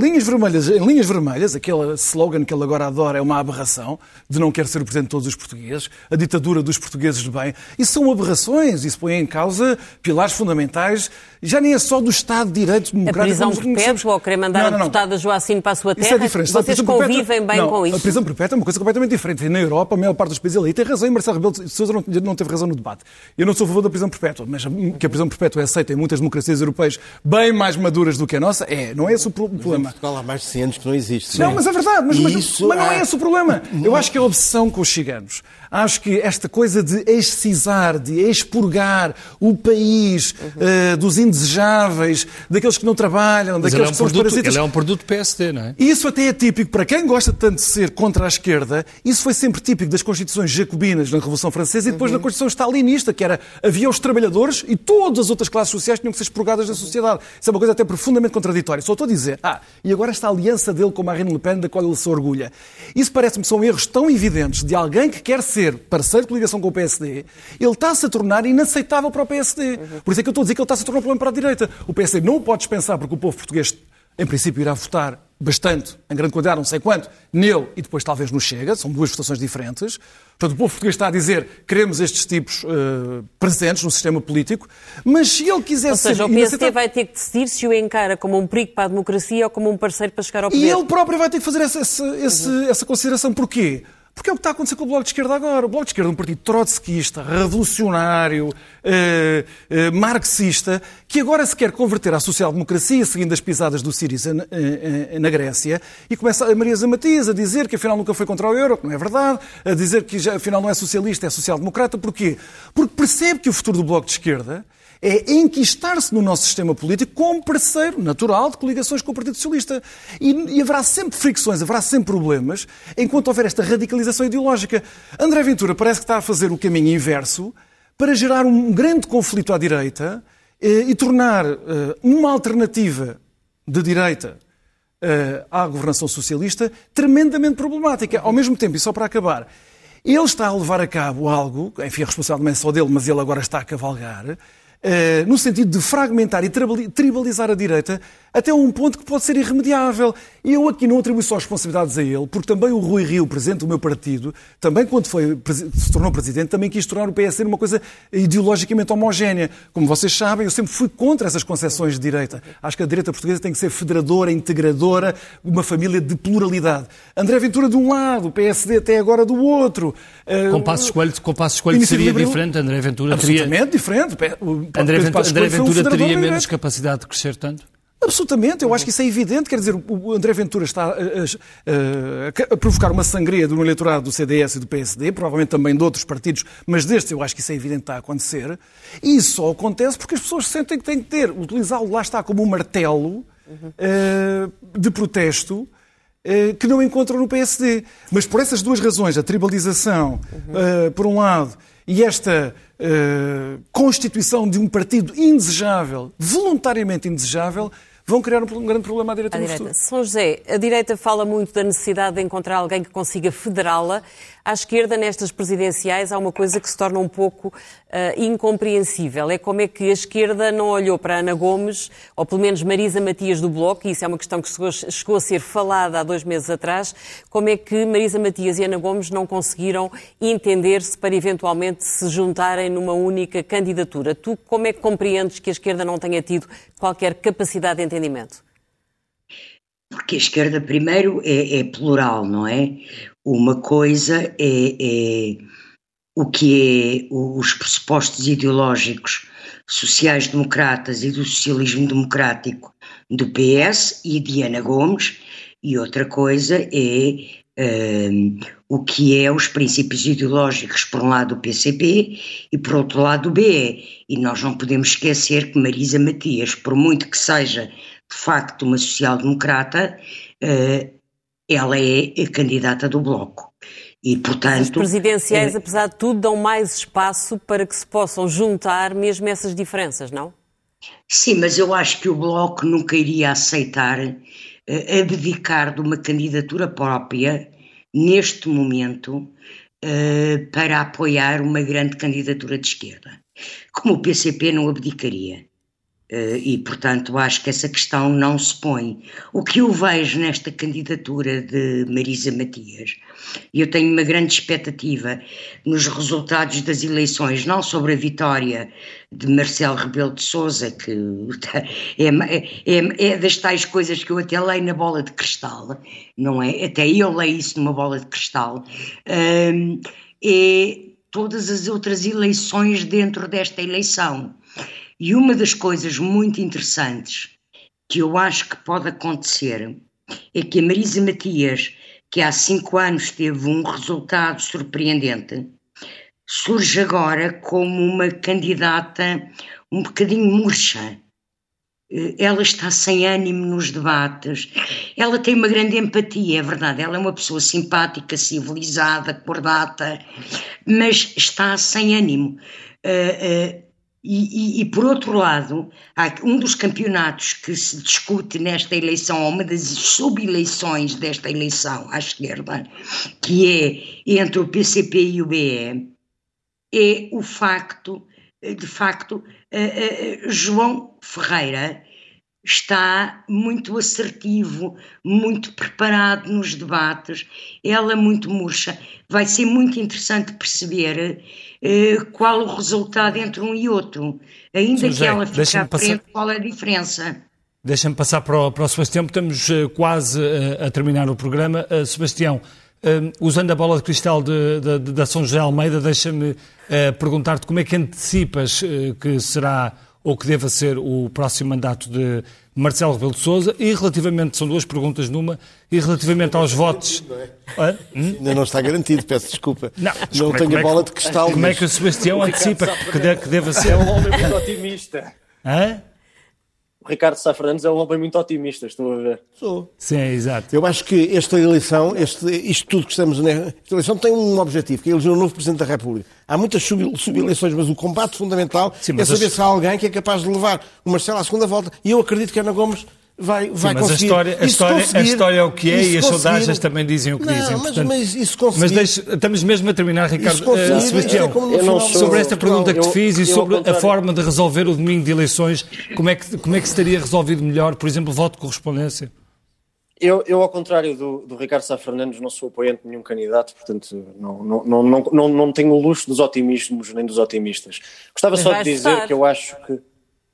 linhas vermelhas em linhas vermelhas, aquele slogan que ele agora adora é uma aberração, de não quer ser o presidente de todos os portugueses, a ditadura dos portugueses de bem. Isso são aberrações, isso põe em causa pilares fundamentais, já nem é só do Estado de Direito Democrático. A prisão perpétua ou querer mandar não, não, não. a deputada Joacine para a sua terra, isso é diferente. vocês convivem bem não, com isso? A prisão perpétua é uma coisa completamente diferente. E na Europa, a maior parte dos países ali tem razão, e Marcelo Rebelo de Sousa não, não teve razão no debate. Eu não sou a favor da prisão perpétua, mas que a prisão perpétua é aceita em muitas democracias europeias bem mais maduras do que a nossa, é, não é esse o problema há mais de 100 anos que não existe. Não, mas é verdade. Mas, mas, mas não é esse o problema. Eu acho que é a obsessão com os ciganos. Acho que esta coisa de excisar, de expurgar o país uhum. uh, dos indesejáveis, daqueles que não trabalham, mas daqueles é um que são produto, os parasitas. Ele é um produto PSD, não é? Isso até é típico, para quem gosta tanto de ser contra a esquerda, isso foi sempre típico das constituições jacobinas na Revolução Francesa e depois uhum. na Constituição stalinista, que era havia os trabalhadores e todas as outras classes sociais tinham que ser expurgadas da sociedade. Isso é uma coisa até profundamente contraditória. Só estou a dizer, ah, e agora esta aliança dele com Marine Le Pen, da qual ele se orgulha. Isso parece-me são erros tão evidentes de alguém que quer ser ser parceiro de coligação com o PSD, ele está-se a tornar inaceitável para o PSD. Por isso é que eu estou a dizer que ele está-se a tornar um problema para a direita. O PSD não o pode dispensar porque o povo português, em princípio, irá votar bastante, em grande quantidade, não sei quanto, nele e depois talvez no Chega, são duas votações diferentes. Portanto, o povo português está a dizer queremos estes tipos uh, presentes no sistema político, mas se ele quiser ou seja, ser... o PSD vai ter que decidir se o encara como um perigo para a democracia ou como um parceiro para chegar ao poder. E ele próprio vai ter que fazer essa, essa, uhum. essa consideração. Porquê? Porque é o que está a acontecer com o Bloco de Esquerda agora. O Bloco de Esquerda é um partido trotskista, revolucionário, eh, eh, marxista, que agora se quer converter à social-democracia, seguindo as pisadas do Siriza na, eh, na Grécia, e começa a Maria Matias a dizer que afinal nunca foi contra o euro, que não é verdade, a dizer que já, afinal não é socialista, é social-democrata. Porquê? Porque percebe que o futuro do Bloco de Esquerda é enquistar-se no nosso sistema político como parceiro natural de coligações com o Partido Socialista. E, e, haverá sempre fricções, haverá sempre problemas, enquanto houver esta radicalização ideológica. André Ventura parece que está a fazer o caminho inverso para gerar um grande conflito à direita eh, e tornar eh, uma alternativa de direita eh, à governação socialista tremendamente problemática. Ao mesmo tempo, e só para acabar, ele está a levar a cabo algo, enfim, a responsabilidade não é só dele, mas ele agora está a cavalgar, no sentido de fragmentar e tribalizar a direita até um ponto que pode ser irremediável. E eu aqui não atribuo só responsabilidades a ele, porque também o Rui Rio, presidente do meu partido, também quando foi, se tornou presidente, também quis tornar o PS uma coisa ideologicamente homogénea. Como vocês sabem, eu sempre fui contra essas concessões de direita. Acho que a direita portuguesa tem que ser federadora, integradora, uma família de pluralidade. André Ventura de um lado, o PSD até agora do outro. Com Passos Escolho, com Passos Escolho seria diferente, André Ventura teria... Absolutamente diferente. André Ventura, André Ventura teria menos capacidade de crescer tanto? Absolutamente, eu acho que isso é evidente. Quer dizer, o André Ventura está a, a, a, provocar uma sangria no eleitorado do CDS e do PSD, provavelmente também de outros partidos, mas deste eu acho que isso é evidente que está a acontecer. E isso só acontece porque as pessoas sentem que têm que ter, utilizá-lo lá está como um martelo uh, de protesto uh, que não encontram no PSD. Mas por essas duas razões, a tribalização, uh, por um lado, e esta uh, constituição de um partido indesejável, voluntariamente indesejável, vão criar um, grande problema à direita, à direita. São José, a direita fala muito da necessidade de encontrar alguém que consiga federá-la. À esquerda, nestas presidenciais, há uma coisa que se torna um pouco uh, incompreensível. É como é que a esquerda não olhou para Ana Gomes, ou pelo menos Marisa Matias do Bloco, e isso é uma questão que chegou, chegou a ser falada há dois meses atrás, como é que Marisa Matias e Ana Gomes não conseguiram entender-se para eventualmente se juntarem numa única candidatura. Tu como é que compreendes que a esquerda não tenha tido qualquer capacidade de entendimento? Porque a esquerda, primeiro, é, é plural, não é? Uma coisa é, é, o que é os pressupostos ideológicos sociais-democratas e do socialismo democrático do PS e de Ana Gomes, e outra coisa é um, o que é os princípios ideológicos, por um lado, do PCP e por outro lado, do BE. E nós não podemos esquecer que Marisa Matias, por muito que seja de facto uma social-democrata, uh, ela é a candidata do Bloco. E, portanto, As presidenciais, é... apesar de tudo, dão mais espaço para que se possam juntar mesmo essas diferenças, não? Sim, mas eu acho que o Bloco nunca iria aceitar uh, abdicar de uma candidatura própria neste momento uh, para apoiar uma grande candidatura de esquerda, como o PCP não abdicaria. Uh, e, portanto, acho que essa questão não se põe. O que eu vejo nesta candidatura de Marisa Matias, e eu tenho uma grande expectativa nos resultados das eleições, não sobre a vitória de Marcelo Rebelo de Sousa, que é, é, é, das tais coisas que eu até leio na bola de cristal, não é? Até eu leio isso numa bola de cristal. Um, é todas as outras eleições dentro desta eleição e uma das coisas muito interessantes que eu acho que pode acontecer é que a Marisa Matias, que há cinco anos teve um resultado surpreendente, surge agora como uma candidata um bocadinho murcha. Eh, ela está sem ânimo nos debates, ela tem uma grande empatia, é verdade, ela é uma pessoa simpática, civilizada, cordata, mas está sem ânimo. Uh, uh, e, e, e, por outro lado, um dos campeonatos que se discute nesta eleição, ou uma das sub-eleições desta eleição à esquerda, que é entre o PCP e o BE, é o facto, de facto, uh, uh, João Ferreira está muito assertivo, muito preparado nos debates, ela muito murcha. Vai ser muito interessante perceber uh, qual o resultado entre um e outro. Ainda José, que ela fique à frente, qual é a diferença? Deixa-me passar para o, para o Sebastião, estamos uh, quase uh, a terminar o programa. Sebastião, usando a bola de cristal de, de, de, da São José Almeida, deixa-me perguntar-te como é que antecipas que será ou que deva ser o próximo mandato de Marcelo Rebelo de Sousa e relativamente, são duas perguntas numa, e relativamente aos votos... É? Hum? Ainda não está garantido, peço desculpa. Não, não é tenho a bola de cristal. Como é que o Sebastião antecipa que, de, que deva ser? É um homem muito otimista. Hã? O Ricardo Sá Fernandes é um homem muito otimista, estou a ver. Sou. Sim, exato. Eu acho que esta eleição, este, isto tudo que estamos nesta eleição tem um objetivo, que é eleger um novo Presidente da República. Há muitas sub-eleições, mas o combate fundamental Sim, é saber as... se há alguém que é capaz de levar o Marcelo à segunda volta. E eu acredito que Ana Gomes vai, vai Sim, mas conseguir. A história, a, história, a história é o que é e as sondagens também dizem o que não, dizem. Mas, Portanto, mas isso conseguir... Mas deixe, estamos mesmo a terminar, Ricardo. Uh, Sebastião, é sobre esta pergunta que te fiz eu, e sobre a forma de resolver o domingo de eleições, como é, que, como é que se teria resolvido melhor, por exemplo, voto de correspondência? Eu, eu, ao contrário do, do Ricardo Sá Fernandes, não sou apoiante de nenhum candidato, portanto não, não, não, não, não, não tenho o luxo dos otimismos nem dos otimistas. Gostava Mas só de dizer votar. que eu acho que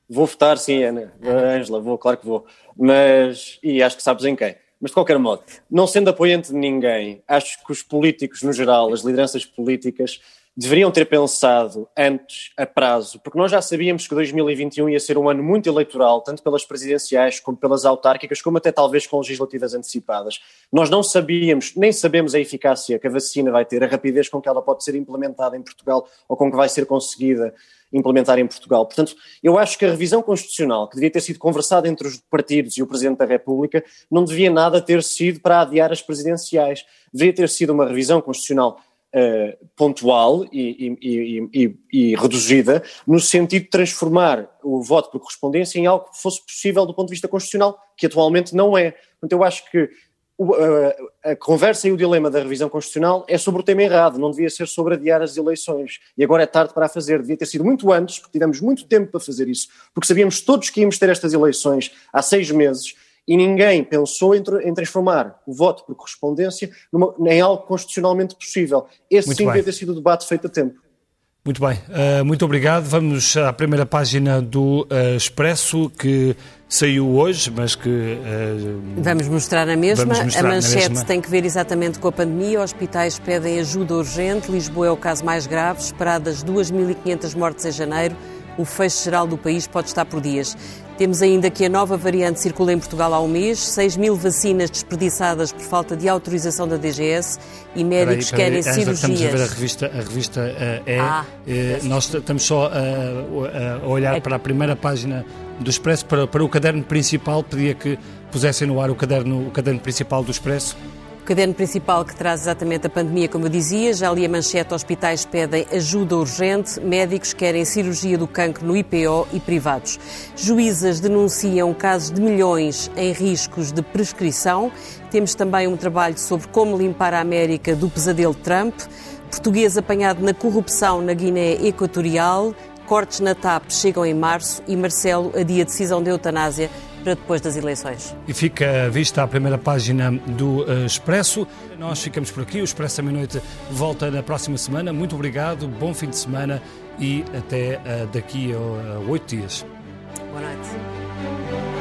vou votar, sim, Ana, Ângela, vou, claro que vou mas. E acho que sabes em quem. Mas de qualquer modo, não sendo apoiante de ninguém, acho que os políticos no geral, as lideranças políticas, deveriam ter pensado antes, a prazo, porque nós já sabíamos que 2021 ia ser um ano muito eleitoral, tanto pelas presidenciais como pelas autárquicas, como até talvez com legislativas antecipadas. Nós não sabíamos, nem sabemos a eficácia que a vacina vai ter, a rapidez com que ela pode ser implementada em Portugal ou com que vai ser conseguida implementar em Portugal. Portanto, eu acho que a revisão constitucional, que devia ter sido conversada entre os partidos e o Presidente da República, não devia nada ter sido para adiar as presidenciais. Devia ter sido uma revisão constitucional uh, pontual e, e, e, e, reduzida, no sentido de transformar o voto por correspondência em algo que fosse possível do ponto de vista constitucional, que atualmente não é. Portanto, eu acho que a, a, conversa e o dilema da revisão constitucional é sobre o tema errado, não devia ser sobre adiar as eleições. E agora é tarde para a fazer, devia ter sido muito antes, porque tivemos muito tempo para fazer isso, porque sabíamos todos que íamos ter estas eleições há seis meses e ninguém pensou em, em transformar o voto por correspondência numa, em algo constitucionalmente possível. Esse muito sim devia ter sido o debate feito a tempo. Muito bem, uh, muito obrigado. Vamos à primeira página do uh, Expresso, que saiu hoje, mas que. Uh, vamos mostrar na mesma. Mostrar a manchete mesma. tem que ver exatamente com a pandemia. Hospitais pedem ajuda urgente. Lisboa é o caso mais grave. Esperadas 2.500 mortes em janeiro. O fecho geral do país pode estar por dias. Temos ainda que a nova variante circula em Portugal há um mês, 6 mil vacinas desperdiçaad por falta de autorização da DGS e médicos peraí, peraí, querem cirurgias. Estamos a ver a revista, a revista uh, é. Ah, uh, nós estamos só a, a olhar é. para a primeira página do Expresso, para, para o caderno principal. Pedia que pusessem no ar o caderno, o caderno principal do Expresso. Caderno principal que traz exatamente a pandemia, como eu dizia, já li a manchete, hospitais pedem ajuda urgente, médicos querem cirurgia do cancro no IPO e privados. Juízas denunciam casos de milhões em riscos de prescrição. Temos também um trabalho sobre como limpar a América do pesadelo Trump. Português apanhado na corrupção na Guiné Equatorial. Cortes na TAP chegam em março e Marcelo adia decisão de eutanásia para depois das eleições. E fica vista a primeira página do uh, Expresso. Nós ficamos por aqui. O Expresso à meia-noite volta na próxima semana. Muito obrigado, bom fim de semana e até uh, daqui a oito dias. Boa noite.